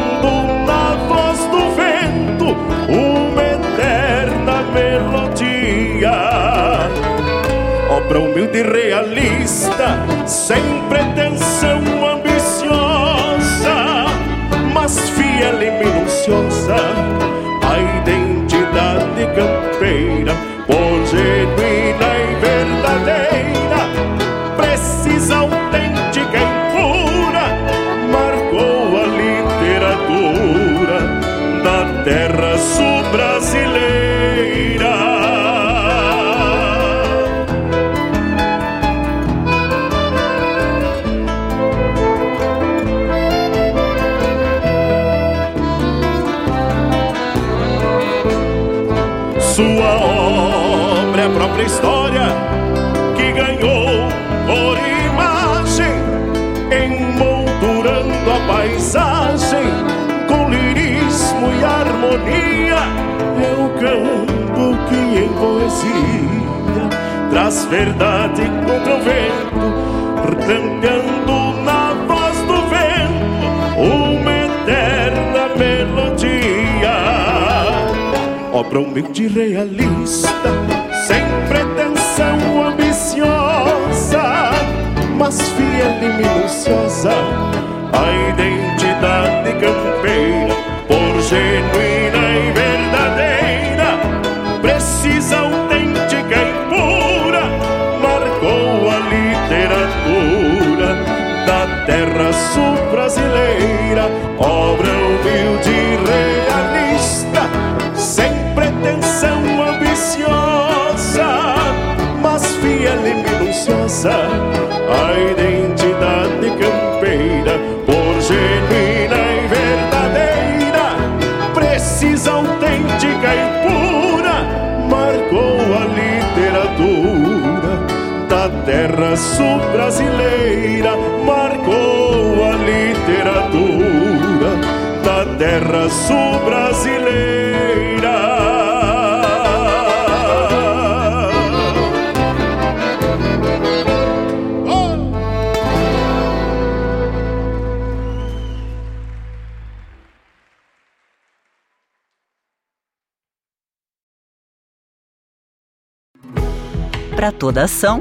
[SPEAKER 18] obra humilde e realista, sem pretensão ambiciosa, mas fiel e minuciosa, a identidade campeira, por genuína Sua obra é a própria história que ganhou por imagem, emoldurando a paisagem com lirismo e harmonia. É o que em poesia traz verdade contra o vento, campeando na voz do vento uma eterna melodia obra humilde e realista, sem pretensão ambiciosa, mas fiel e minuciosa, a identidade campeira, por genuína terra sul-brasileira, marcou a literatura da terra sul-brasileira.
[SPEAKER 19] Para toda ação,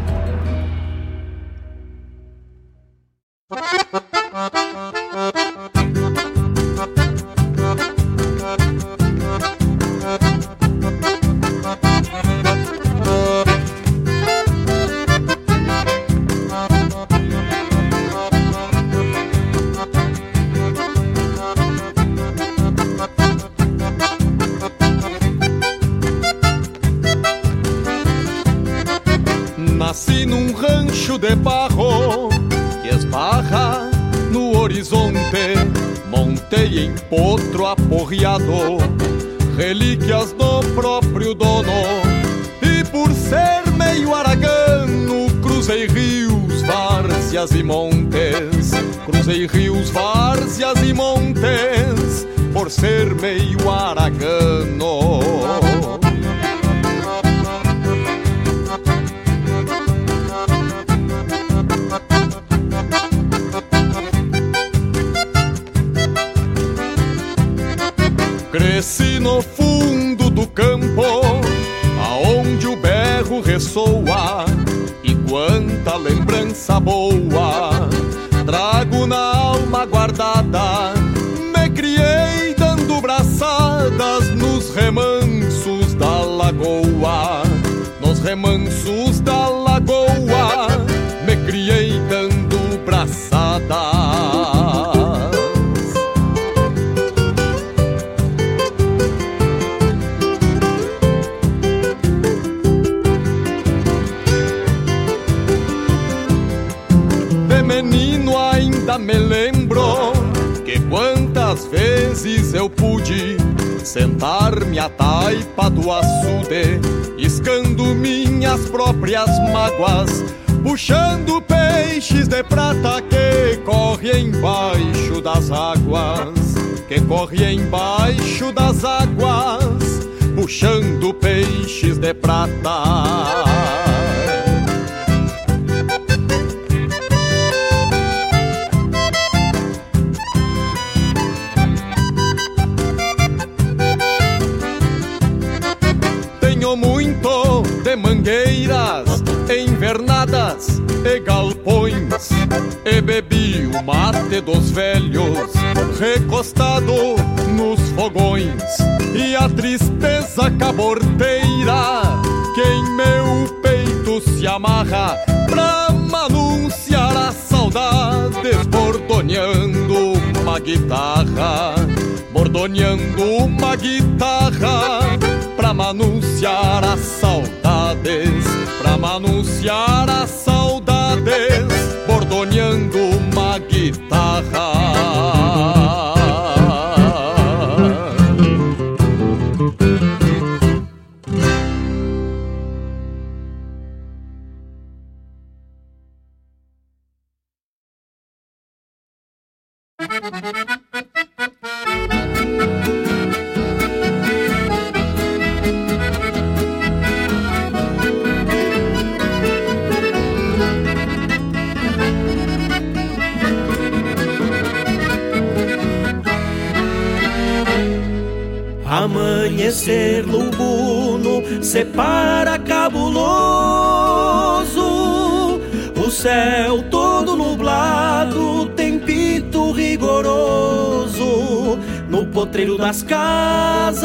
[SPEAKER 1] Pude sentar-me à taipa do açude, iscando minhas próprias mágoas, puxando peixes de prata que corre embaixo das águas, que corre embaixo das águas, puxando peixes de prata. De mangueiras, invernadas e galpões. E bebi o mate dos velhos, recostado nos fogões. E a tristeza caborteira que em meu peito se amarra pra anunciar a saudade, bordoneando uma guitarra, bordoneando uma guitarra pra manunciar as saudades, pra manunciar as saudades, bordoneando uma guitarra.
[SPEAKER 20] Separa cabuloso, o céu todo nublado, tempito rigoroso. potreiro das casas,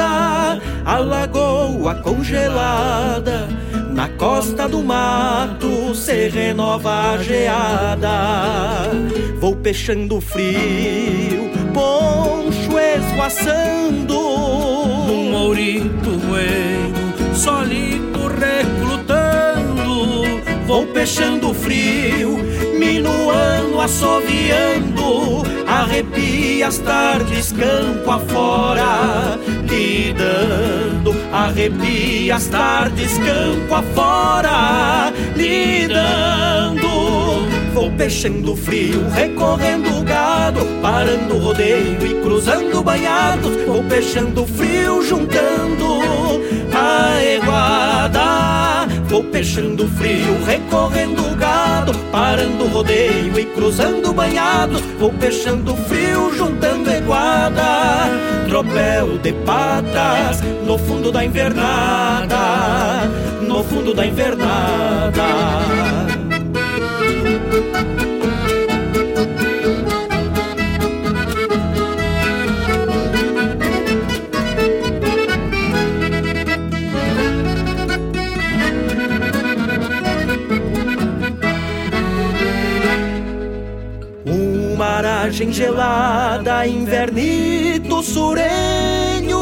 [SPEAKER 20] a lagoa congelada, na costa do mato se renova a geada. Vou peixando frio, poncho esvoaçando,
[SPEAKER 4] num mourito bueno, solito recrutando.
[SPEAKER 20] Vou peixando frio, minuano, assoviando, arrepia as tardes campo afora, lidando, arrepia as tardes campo afora, lidando. Vou peixando frio, recorrendo gado, parando o rodeio e cruzando banhados. Vou peixando frio, juntando eguada. Vou peixando frio, recorrendo gado, parando o rodeio e cruzando banhados. Vou peixando frio, juntando eguada. Tropel de patas no fundo da invernada, no fundo da invernada. Gelada, invernito surenho,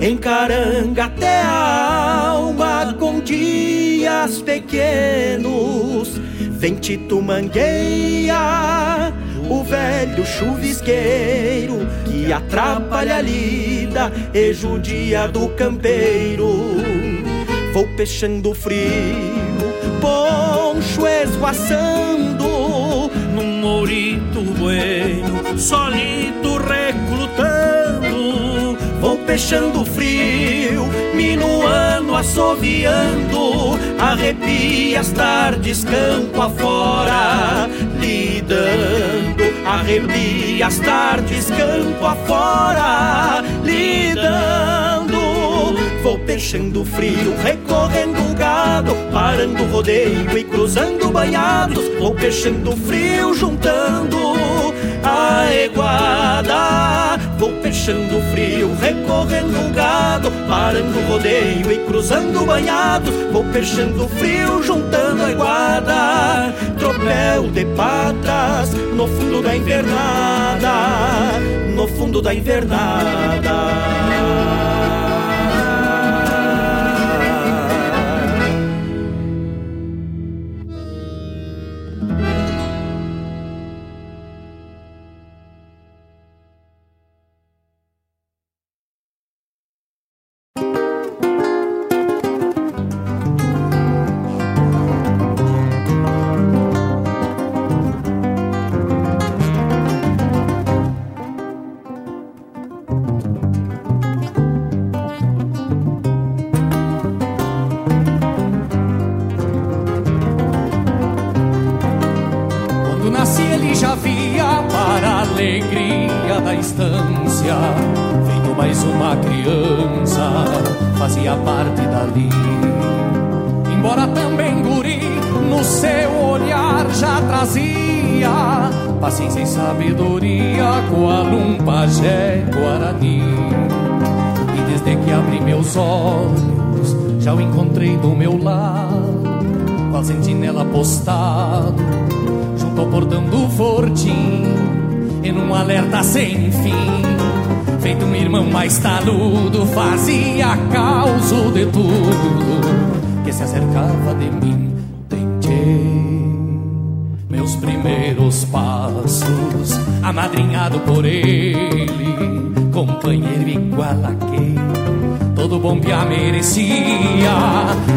[SPEAKER 20] encaranga até a alma com dias pequenos, ventito mangueia, o velho chuvisqueiro que atrapalha a lida e judia do campeiro. Vou peixando frio, poncho esvoaçando
[SPEAKER 4] mourito bueno, solito recrutando.
[SPEAKER 20] Vou peixando frio, minuano, assoviando, arrepia as tardes campo afora, lidando, arrepia as tardes campo afora, lidando. Vou peixando frio, recorrendo gado, parando rodeio e cruzando banhados. Vou peixando frio, juntando a eguada. Vou peixando frio, recorrendo gado, parando o rodeio e cruzando banhados. Vou peixando frio, juntando a eguada. Tropel de patas no fundo da invernada, no fundo da invernada.
[SPEAKER 6] Merecia.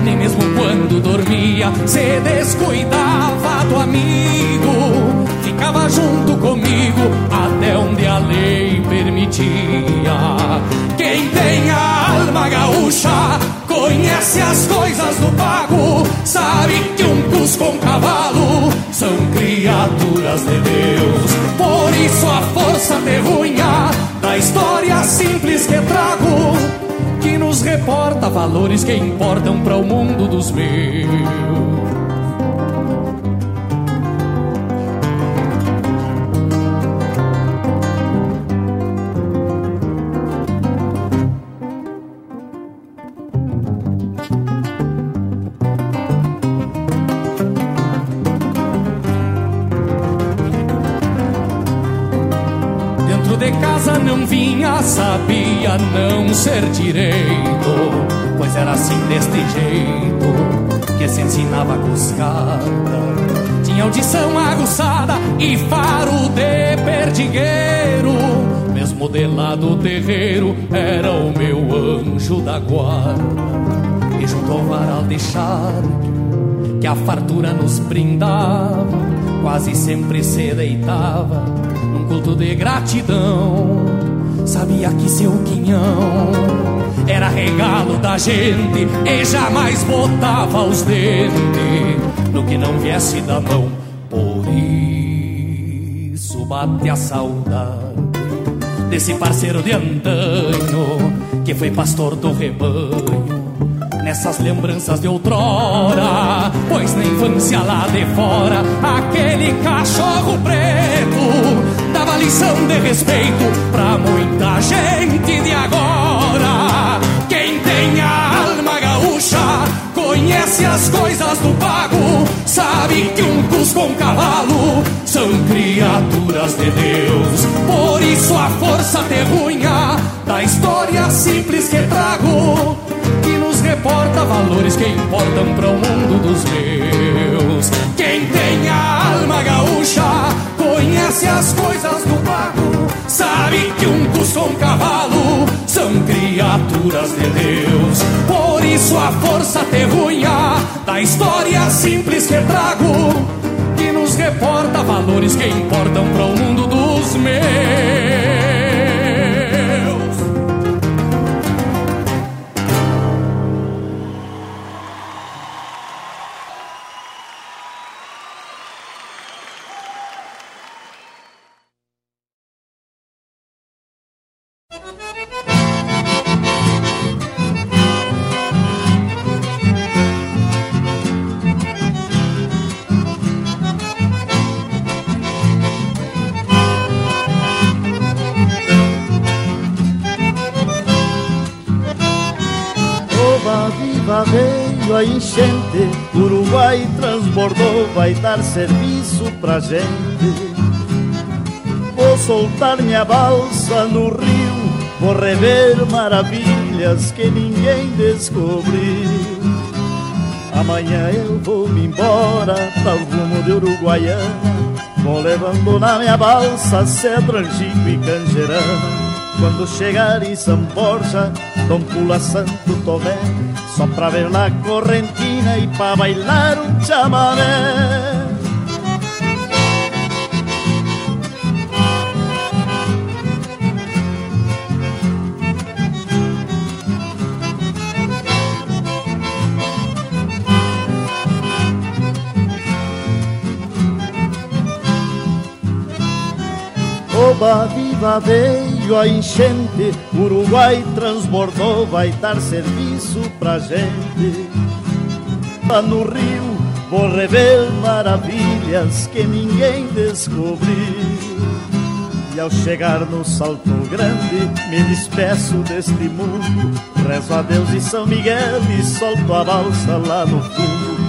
[SPEAKER 6] Nem mesmo quando dormia, se descuidava do amigo, ficava junto comigo até onde a lei permitia. Quem tem a alma gaúcha conhece as coisas do pago, sabe que um cusco com cavalo são criaturas de Deus. Por isso a força terrunha da história simples que trago, reporta valores que importam para o mundo dos meus. não ser direito deste jeito que se ensinava a cuscada. Tinha audição aguçada e faro de perdigueiro, mesmo de lá do terreiro era o meu anjo da guarda. E junto ao varal de charque que a fartura nos brindava, quase sempre se deitava num culto de gratidão. Sabia que seu quinhão era regalo da gente e jamais botava os dentes no que não viesse da mão. Por isso bate a saudade desse parceiro de antanho que foi pastor do rebanho nessas lembranças de outrora. Pois na infância lá de fora, aquele cachorro preto dava lição de respeito pra muita gente de agora. Conhece as coisas do pago, sabe que um cusco com cavalo são criaturas de Deus. Por isso a força terrunha da história simples que trago reporta valores que importam para o mundo dos meus. Quem tem a alma gaúcha conhece as coisas do pago, sabe que um custo um cavalo são criaturas de Deus. Por isso a força terrunha da história simples que trago, que nos reporta valores que importam para o mundo dos meus.
[SPEAKER 7] Uruguai transbordou, vai dar serviço pra gente. Vou soltar minha balsa no rio, vou rever maravilhas que ninguém descobriu. Amanhã eu vou me embora para o rumo de Uruguaiana, vou levando na minha balsa cedro, angico e canjerana. Quando chegar em São Borja, Dom Pula Santo Tomé Só pra ver la correntina e pra bailar um chamamé Oba, viva, veio a enchente, Uruguai transbordou, vai dar serviço pra gente. Lá no rio vou rever maravilhas que ninguém descobriu. E ao chegar no Salto Grande, me despeço deste mundo. Rezo a Deus e São Miguel e solto a balsa lá no fundo.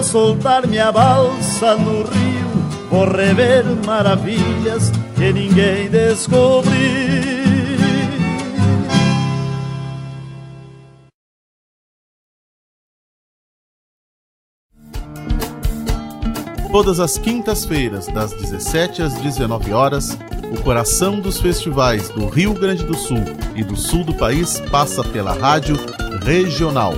[SPEAKER 7] Vou soltar minha balsa no rio, vou rever maravilhas que ninguém descobriu.
[SPEAKER 21] Todas as quintas-feiras, das 17 às 19 horas, o coração dos festivais do Rio Grande do Sul e do sul do país passa pela rádio regional.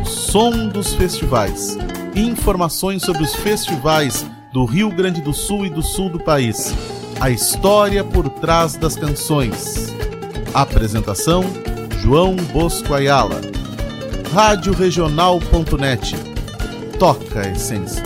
[SPEAKER 21] O som dos festivais informações sobre os festivais do Rio Grande do Sul e do sul do país, a história por trás das canções. Apresentação: João Bosco Ayala. Rádio Regional.net. Toca a essência.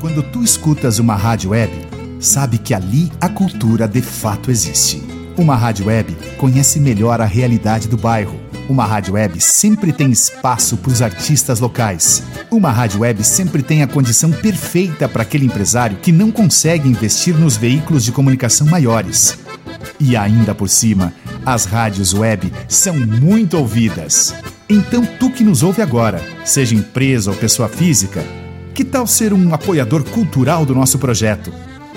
[SPEAKER 22] Quando tu escutas uma rádio web, sabe que ali a cultura de fato existe. Uma rádio web conhece melhor a realidade do bairro. Uma rádio web sempre tem espaço para os artistas locais. Uma rádio web sempre tem a condição perfeita para aquele empresário que não consegue investir nos veículos de comunicação maiores. E ainda por cima, as rádios web são muito ouvidas. Então, tu que nos ouve agora, seja empresa ou pessoa física, que tal ser um apoiador cultural do nosso projeto?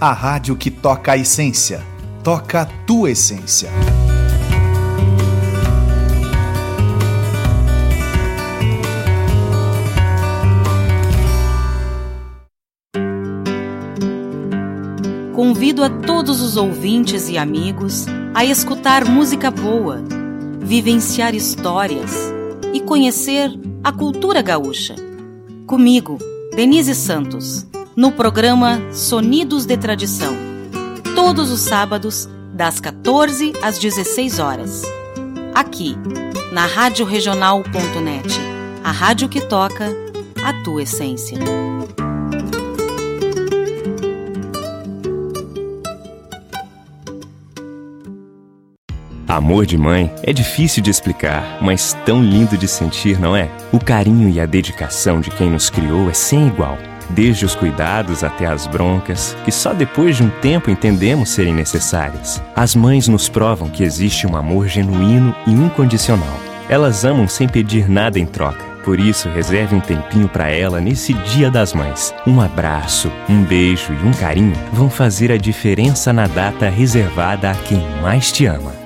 [SPEAKER 22] a rádio que toca a essência. Toca a tua essência.
[SPEAKER 23] Convido a todos os ouvintes e amigos a escutar música boa, vivenciar histórias e conhecer a cultura gaúcha. Comigo, Denise Santos no programa Sonidos de Tradição, todos os sábados, das 14 às 16 horas. Aqui, na Rádio a rádio que toca a tua essência.
[SPEAKER 24] Amor de mãe é difícil de explicar, mas tão lindo de sentir, não é? O carinho e a dedicação de quem nos criou é sem igual desde os cuidados até as broncas, que só depois de um tempo entendemos serem necessárias. As mães nos provam que existe um amor genuíno e incondicional. Elas amam sem pedir nada em troca. Por isso, reserve um tempinho para ela nesse Dia das Mães. Um abraço, um beijo e um carinho vão fazer a diferença na data reservada a quem mais te ama.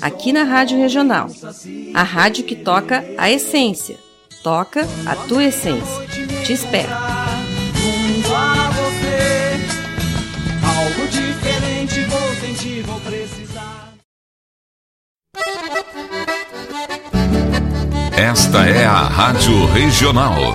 [SPEAKER 25] aqui na Rádio Regional. A rádio que toca a essência. Toca a tua essência. Te espero. Junto a você, algo diferente vou sentir, vou precisar.
[SPEAKER 16] Esta é a Rádio Regional.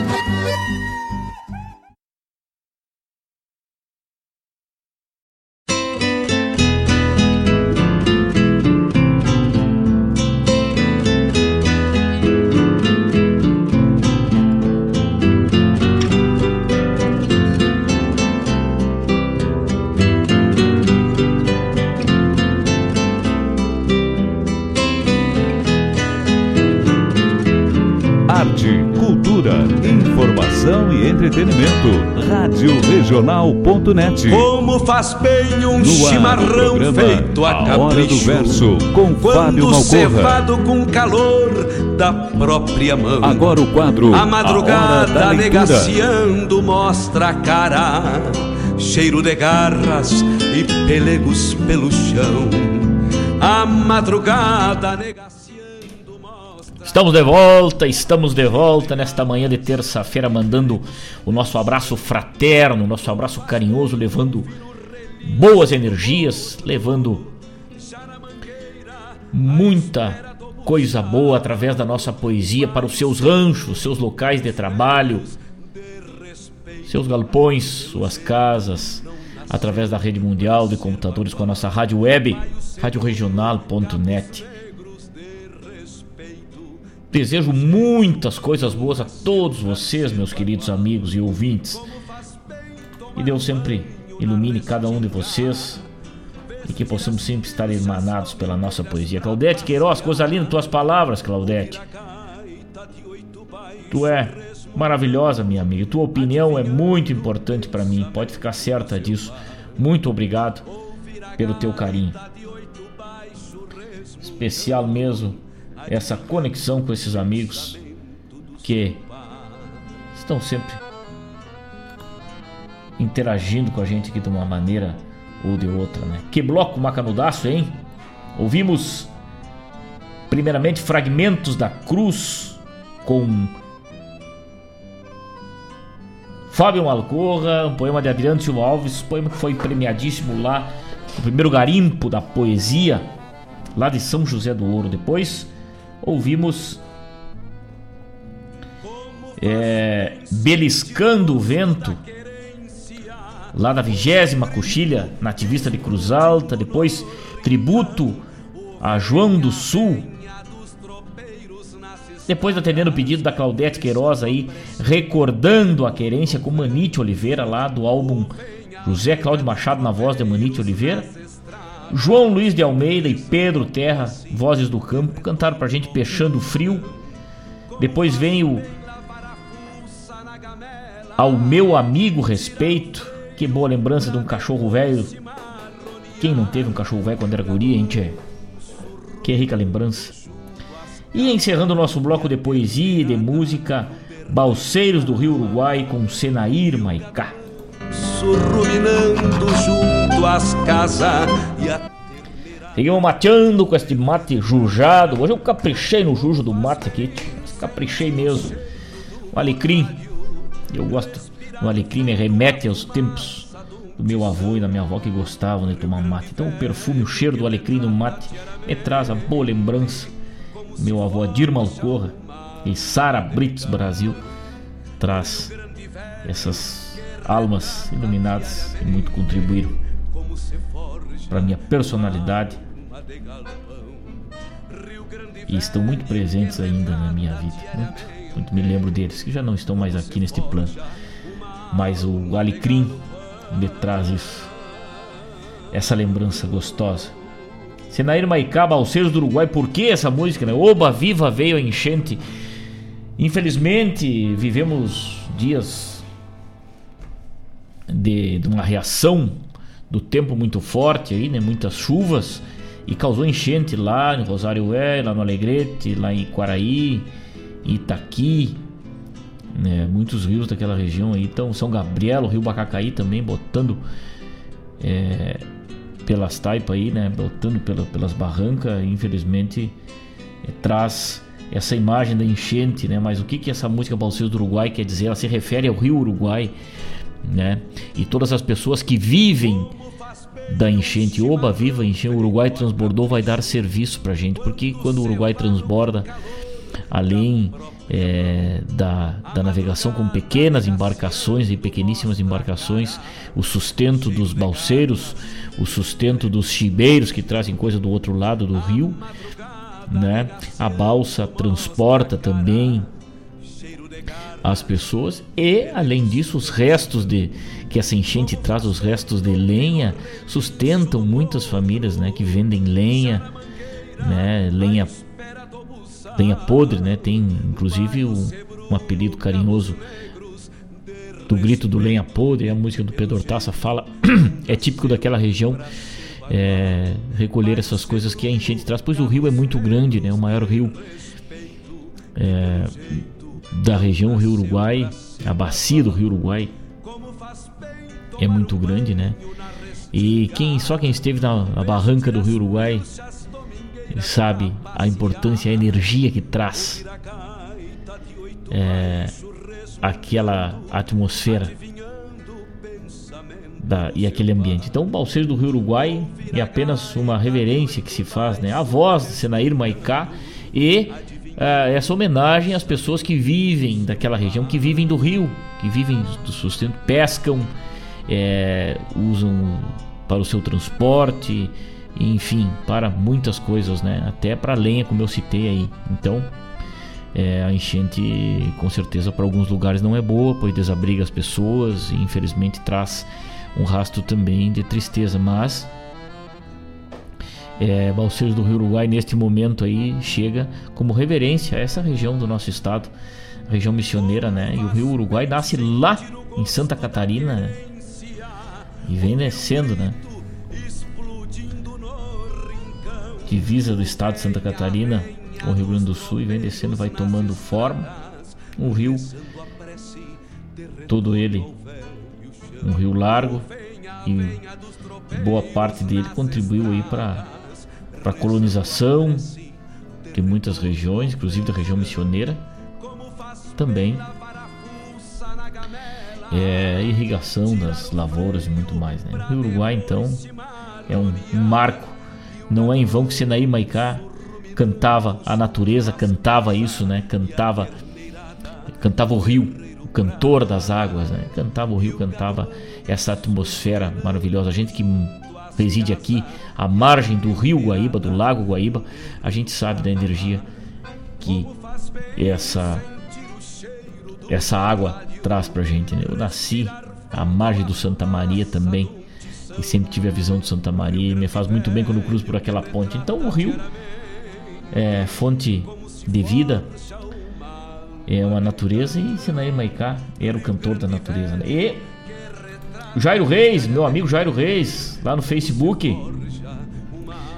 [SPEAKER 1] Como faz bem um chimarrão programa, feito a, a capricho. Hora do
[SPEAKER 8] verso com
[SPEAKER 1] Quando
[SPEAKER 8] Fábio Malcorra.
[SPEAKER 1] cevado com calor da própria mão.
[SPEAKER 8] Agora o quadro
[SPEAKER 1] A madrugada a negaciando mostra a cara. Cheiro de garras e pelegos pelo chão. A madrugada negaciando
[SPEAKER 9] Estamos de volta, estamos de volta nesta manhã de terça-feira, mandando o nosso abraço fraterno, nosso abraço carinhoso, levando boas energias, levando muita coisa boa através da nossa poesia para os seus ranchos, seus locais de trabalho, seus galpões, suas casas, através da rede mundial de computadores com a nossa rádio web, radioregional.net. Desejo muitas coisas boas a todos vocês, meus queridos amigos e ouvintes. E Deus sempre ilumine cada um de vocês e que possamos sempre estar emanados pela nossa poesia. Claudete Queiroz, coisa linda, tuas palavras, Claudete. Tu é maravilhosa, minha amiga. Tua opinião é muito importante para mim. Pode ficar certa disso. Muito obrigado pelo teu carinho. Especial mesmo essa conexão com esses amigos que estão sempre interagindo com a gente aqui de uma maneira ou de outra, né? Que bloco macanudaço, hein? Ouvimos primeiramente fragmentos da cruz com Fábio Malcorra, um poema de Adriano Silva Alves, poema que foi premiadíssimo lá no primeiro garimpo da poesia, lá de São José do Ouro. Depois ouvimos é, Beliscando o Vento, lá da vigésima coxilha nativista de Cruz Alta. Depois Tributo a João do Sul, depois atendendo o pedido da Claudete Queiroz aí, recordando a querência com Manite Oliveira lá do álbum José Cláudio Machado na voz de Manite Oliveira. João Luiz de Almeida e Pedro Terra, vozes do campo, cantaram pra gente Peixando Frio. Depois vem o Ao Meu Amigo Respeito. Que boa lembrança de um cachorro velho. Quem não teve um cachorro velho quando era guria, hein, tchê? Que rica lembrança. E encerrando o nosso bloco de poesia e de música, Balseiros do Rio Uruguai com Senair Maicá.
[SPEAKER 1] Surruminando junto às casas e a...
[SPEAKER 9] Mateando com este mate jujado. Hoje eu caprichei no jujo do mate aqui. Caprichei mesmo. O alecrim. Eu gosto. O alecrim me remete aos tempos do meu avô e da minha avó que gostavam de tomar mate. Então o perfume, o cheiro do alecrim no mate me traz a boa lembrança meu avô Adir Malcorra e Sara Brits Brasil traz essas almas iluminadas e muito contribuíram para minha personalidade e estão muito presentes ainda na minha vida. Muito, muito me lembro deles que já não estão mais aqui neste plano, mas o Alecrim me traz isso, essa lembrança gostosa Senair Maicá, Balseiros do Uruguai, por que essa música, né? Oba, viva, veio a enchente. Infelizmente, vivemos dias de, de, uma reação do tempo muito forte aí, né? Muitas chuvas e causou enchente lá em Rosário Velho, lá no Alegrete, lá em Quaraí, Itaqui, né? Muitos rios daquela região aí, então São Gabriel, o Rio Bacacaí também botando é, pelas taipas aí, né? Botando pela, pelas barrancas, infelizmente é, traz essa imagem da enchente, né? Mas o que que essa música Balseiros do Uruguai quer dizer? Ela se refere ao Rio Uruguai, né? E todas as pessoas que vivem da enchente, oba, viva, encheu o Uruguai transbordou, vai dar serviço pra gente, porque quando o Uruguai transborda, além é, da, da navegação com pequenas embarcações e pequeníssimas embarcações, o sustento dos balseiros, o sustento dos chibeiros que trazem coisa do outro lado do rio, né? A balsa transporta também as pessoas e além disso os restos de que essa enchente traz os restos de lenha sustentam muitas famílias né que vendem lenha né lenha lenha podre, né? Tem inclusive um, um apelido carinhoso do grito do lenha podre, a música do Pedro Hortaça fala, é típico daquela região é, recolher essas coisas que a enchente traz, pois o rio é muito grande, né? O maior rio é, da região, Rio Uruguai, a bacia do Rio Uruguai é muito grande, né? E quem só quem esteve na, na barranca do Rio Uruguai sabe a importância, a energia que traz é, aquela atmosfera da, e aquele ambiente. Então, o Balseiro do Rio Uruguai é apenas uma reverência que se faz, né? A voz de Senair Maicá e é, essa homenagem às pessoas que vivem daquela região, que vivem do rio, que vivem do sustento, pescam, é, usam para o seu transporte, enfim, para muitas coisas, né? Até para lenha, como eu citei aí. Então, é, a enchente, com certeza, para alguns lugares não é boa, pois desabriga as pessoas e infelizmente traz um rastro também de tristeza. Mas é, Balseiros do Rio Uruguai, neste momento aí, chega como reverência a essa região do nosso estado, região missioneira, né? E o Rio Uruguai nasce lá em Santa Catarina né? e vem descendo, né? Divisa do estado de Santa Catarina com o Rio Grande do Sul e vem descendo, vai tomando forma. Um rio, todo ele, um rio largo e boa parte dele contribuiu aí para a colonização de muitas regiões, inclusive da região missioneira, também é, irrigação das lavouras e muito mais. Né? O Uruguai, então, é um, um marco. Não é em vão que Senaí Maicá cantava a natureza, cantava isso, né? Cantava, cantava o rio, o cantor das águas, né? Cantava o rio, cantava essa atmosfera maravilhosa. A gente que reside aqui à margem do rio Guaíba, do lago Guaíba, a gente sabe da energia que essa essa água traz pra gente. Né? Eu nasci à margem do Santa Maria também e sempre tive a visão de Santa Maria e me faz muito bem quando cruzo por aquela ponte. Então o rio é fonte de vida, é uma natureza e Sinaí Maicá era o cantor da natureza. Né? E Jairo Reis, meu amigo Jairo Reis, lá no Facebook,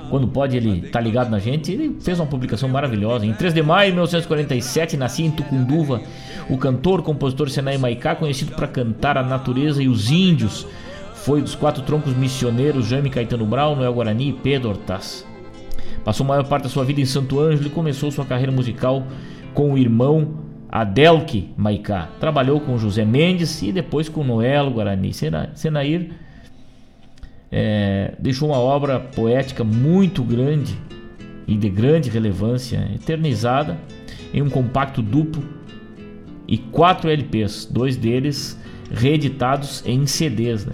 [SPEAKER 9] quando pode ele tá ligado na gente, ele fez uma publicação maravilhosa. Em 3 de maio de 1947, nasci em Tucunduva, o cantor, compositor Senai Maicá, conhecido para cantar a natureza e os índios. Foi dos quatro troncos missioneiros Jaime Caetano Brown, Noel Guarani e Pedro Hortaz. Passou a maior parte da sua vida em Santo Ângelo e começou sua carreira musical com o irmão Adelque Maicá. Trabalhou com José Mendes e depois com Noel Guarani. Senair é, deixou uma obra poética muito grande e de grande relevância, eternizada em um compacto duplo e quatro LPs, dois deles reeditados em CDs. Né?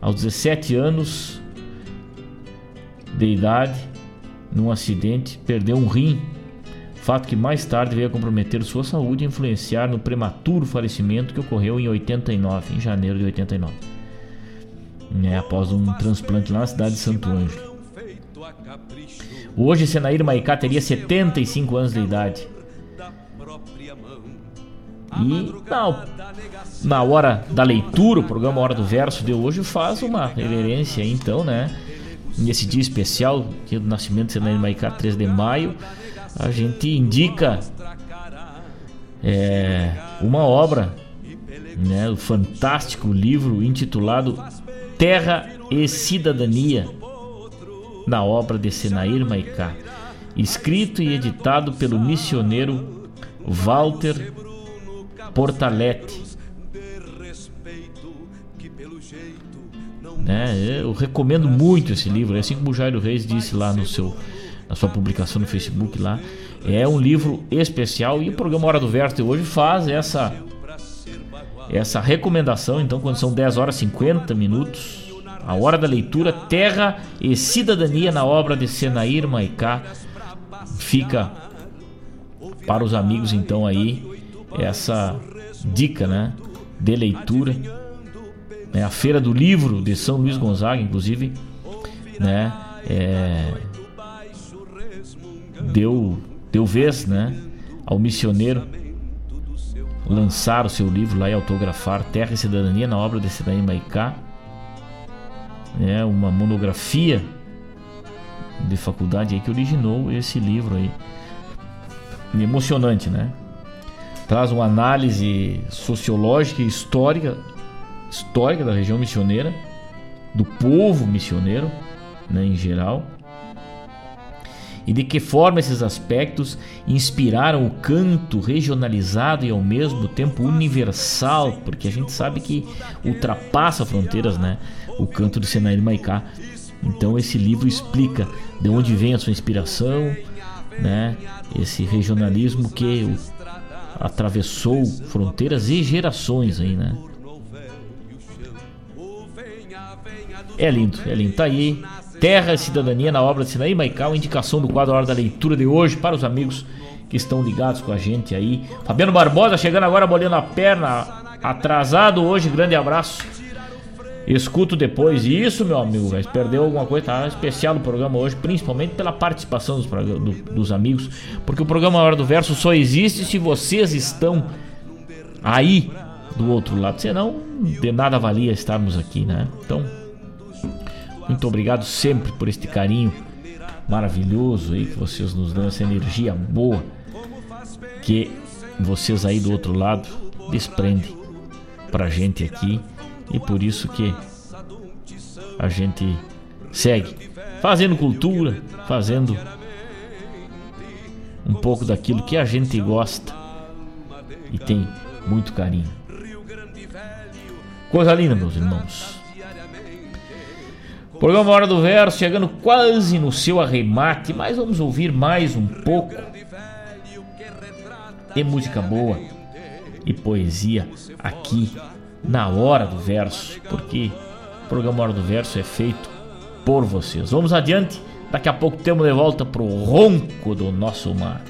[SPEAKER 9] Aos 17 anos de idade, num acidente, perdeu um rim, fato que mais tarde veio a comprometer sua saúde e influenciar no prematuro falecimento que ocorreu em 89, em janeiro de 89, né, após um transplante lá na cidade de Santo Ângelo. Hoje, Senair Maicá teria 75 anos de idade. E na, na hora da leitura, o programa Hora do Verso de hoje faz uma reverência, então, né? nesse dia especial, do nascimento de Senaí Maicá, 3 de maio, a gente indica é, uma obra, né, o fantástico livro intitulado Terra e Cidadania, na obra de Senair Maicá, escrito e editado pelo missioneiro Walter Portalete Né? Eu recomendo muito esse livro, assim como o Jairo Reis disse lá no seu, na sua publicação no Facebook lá. É um livro especial e o programa Hora do Verso hoje faz essa essa recomendação. Então, quando são 10 horas e 50 minutos, a hora da leitura, Terra e Cidadania na obra de Senair Maicá, fica para os amigos então aí essa dica, né, de leitura né, a Feira do Livro de São Luís Gonzaga, inclusive, né, é, deu, deu vez né, ao missioneiro lançar o seu livro lá e autografar Terra e Cidadania na obra de Cidadania Maicá. É uma monografia de faculdade aí que originou esse livro aí. Emocionante, né? Traz uma análise sociológica e histórica histórica da região missioneira, do povo missioneiro né, em geral, e de que forma esses aspectos inspiraram o canto regionalizado e ao mesmo tempo universal, porque a gente sabe que ultrapassa fronteiras, né? O canto do Senair Maicá. Então esse livro explica de onde vem a sua inspiração, né? Esse regionalismo que atravessou fronteiras e gerações aí, né? É lindo, é lindo. Tá aí. Terra e Cidadania na obra de Sinaí Maical, indicação do quadro Hora da Leitura de hoje para os amigos que estão ligados com a gente aí. Fabiano Barbosa chegando agora, bolhando a perna, atrasado hoje, grande abraço. Escuto depois. Isso, meu amigo, mas perdeu alguma coisa. Tá especial no programa hoje, principalmente pela participação dos, do, dos amigos. Porque o programa Hora do Verso só existe se vocês estão aí do outro lado. Senão, de nada valia estarmos aqui, né? Então, muito obrigado sempre por este carinho maravilhoso aí que vocês nos dão, essa energia boa que vocês aí do outro lado desprendem pra gente aqui e por isso que a gente segue fazendo cultura, fazendo um pouco daquilo que a gente gosta e tem muito carinho. Coisa linda, meus irmãos. Programa Hora do Verso chegando quase no seu arremate, mas vamos ouvir mais um pouco de música boa e poesia aqui na hora do verso, porque o programa Hora do Verso é feito por vocês. Vamos adiante, daqui a pouco temos de volta pro ronco do nosso mar.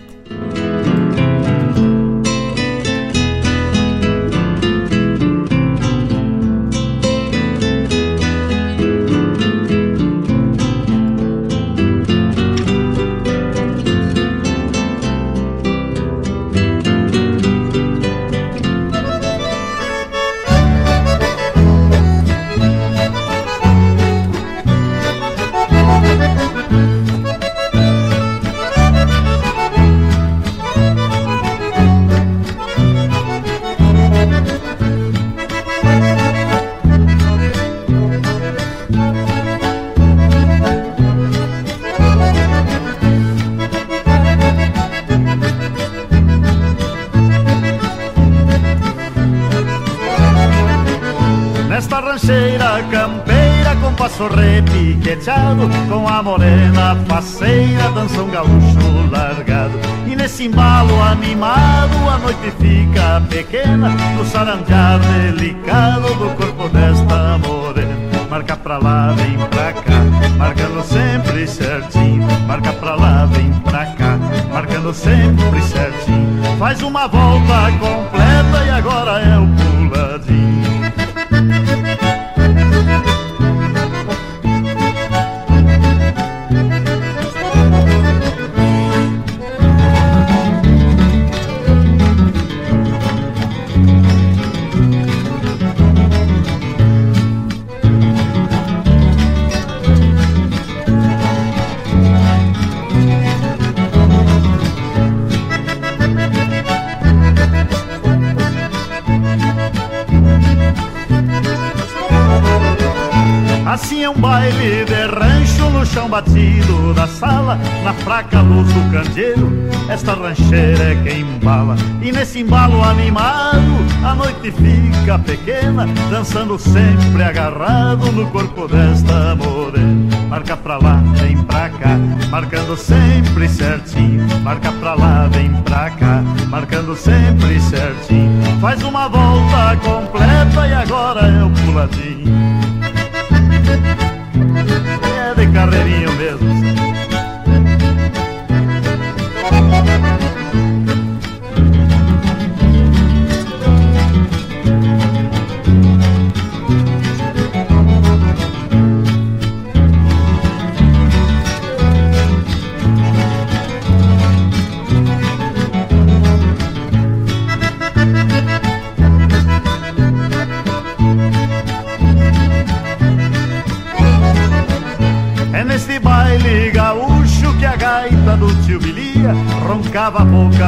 [SPEAKER 7] Batido da sala, na fraca luz do candeeiro, esta rancheira é quem embala. E nesse embalo animado, a noite fica pequena, dançando sempre agarrado no corpo desta morena. Marca pra lá, vem pra cá, marcando sempre certinho. Marca pra lá, vem pra cá, marcando sempre certinho. Faz uma volta completa e agora é o puladinho carreirinho mesmo.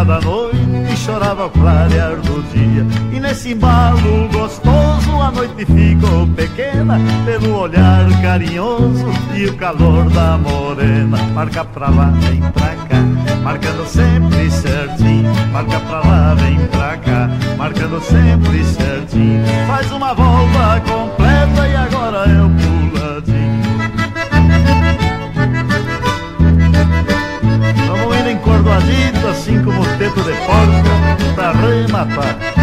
[SPEAKER 7] Roncava a noite chorava o clarear do dia. E nesse embalo gostoso a noite ficou pequena pelo olhar carinhoso e o calor da morena. Marca pra lá, vem pra cá, marcando sempre certinho. Marca pra lá, vem pra cá, marcando sempre certinho. Faz uma volta pra rematar.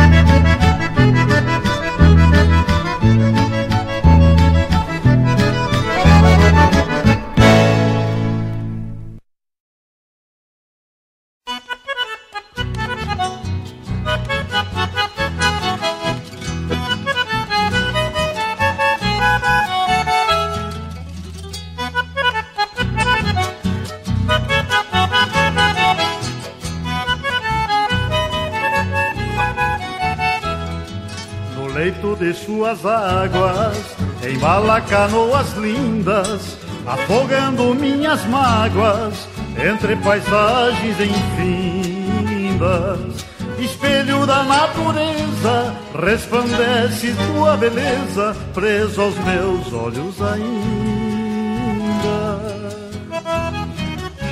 [SPEAKER 7] Canoas lindas, afogando minhas mágoas entre paisagens infindas. Espelho da natureza, resplandece tua beleza, preso aos meus olhos ainda.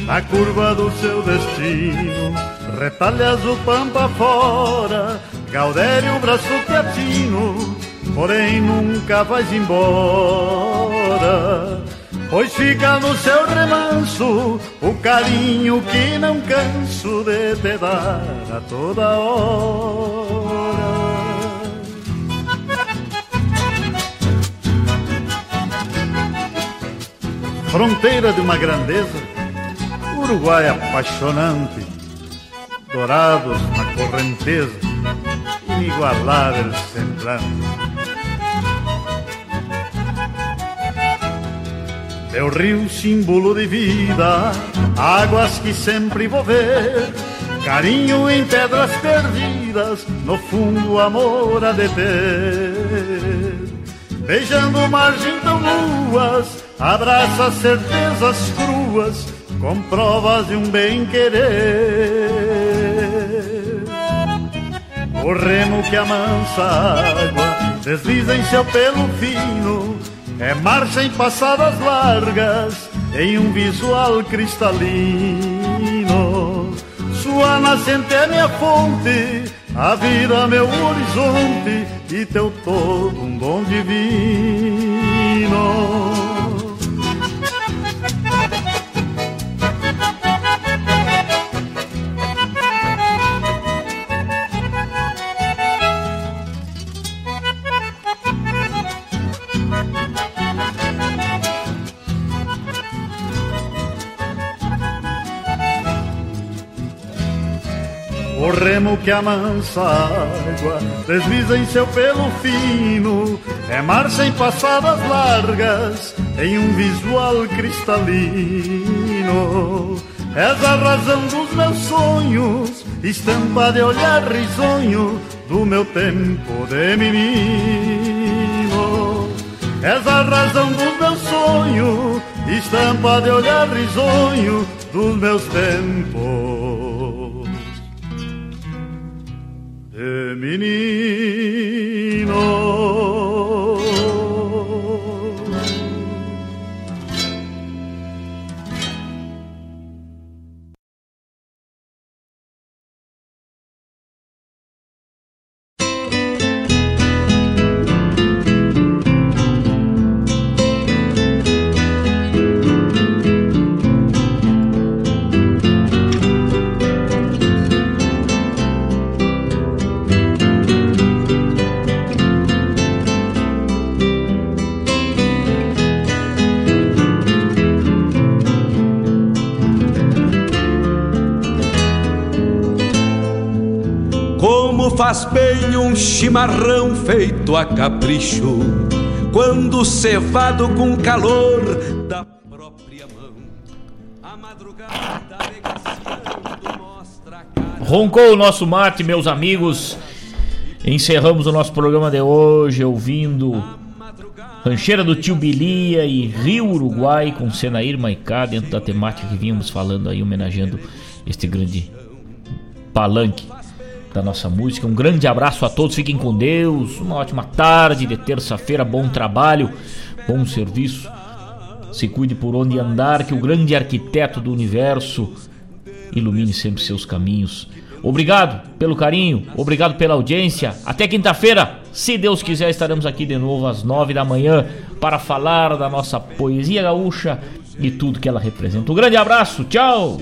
[SPEAKER 7] Na curva do seu destino, retalhas o pampa fora, Gaudério, braço teatino, porém nunca vais embora. Pois fica no seu remanso o carinho que não canso de te dar a toda hora. Fronteira de uma grandeza, Uruguai apaixonante, dourados na correnteza, inigualável semblante É o rio símbolo de vida, águas que sempre vou ver. Carinho em pedras perdidas, no fundo amor a de ter. Beijando margem tão luas, abraça certezas cruas, com provas de um bem querer. O remo que amansa a água, desliza em seu pelo fino, é marcha em passadas largas, em um visual cristalino. Sua nascente é minha fonte, a vida meu horizonte, e teu todo um dom divino. Remo que amansa água desliza em seu pelo fino, é marcha em passadas largas, em um visual cristalino. És a razão dos meus sonhos, estampa de olhar risonho do meu tempo de menino. És a razão dos meus sonhos, estampa de olhar risonho dos meus tempos menino.
[SPEAKER 1] Bem um chimarrão feito a capricho, quando cevado com calor da própria mão. A madrugada negaciando mostra a cara.
[SPEAKER 9] Roncou o nosso mate, meus amigos. Encerramos o nosso programa de hoje ouvindo Rancheira do Tio Bilia e Rio Uruguai com Senair Maicá dentro da temática que vínhamos falando aí, homenageando este grande palanque da nossa música. Um grande abraço a todos, fiquem com Deus. Uma ótima tarde de terça-feira, bom trabalho, bom serviço. Se cuide por onde andar, que o grande arquiteto do universo ilumine sempre seus caminhos. Obrigado pelo carinho, obrigado pela audiência. Até quinta-feira, se Deus quiser, estaremos aqui de novo às nove da manhã para falar da nossa poesia gaúcha e tudo que ela representa. Um grande abraço, tchau!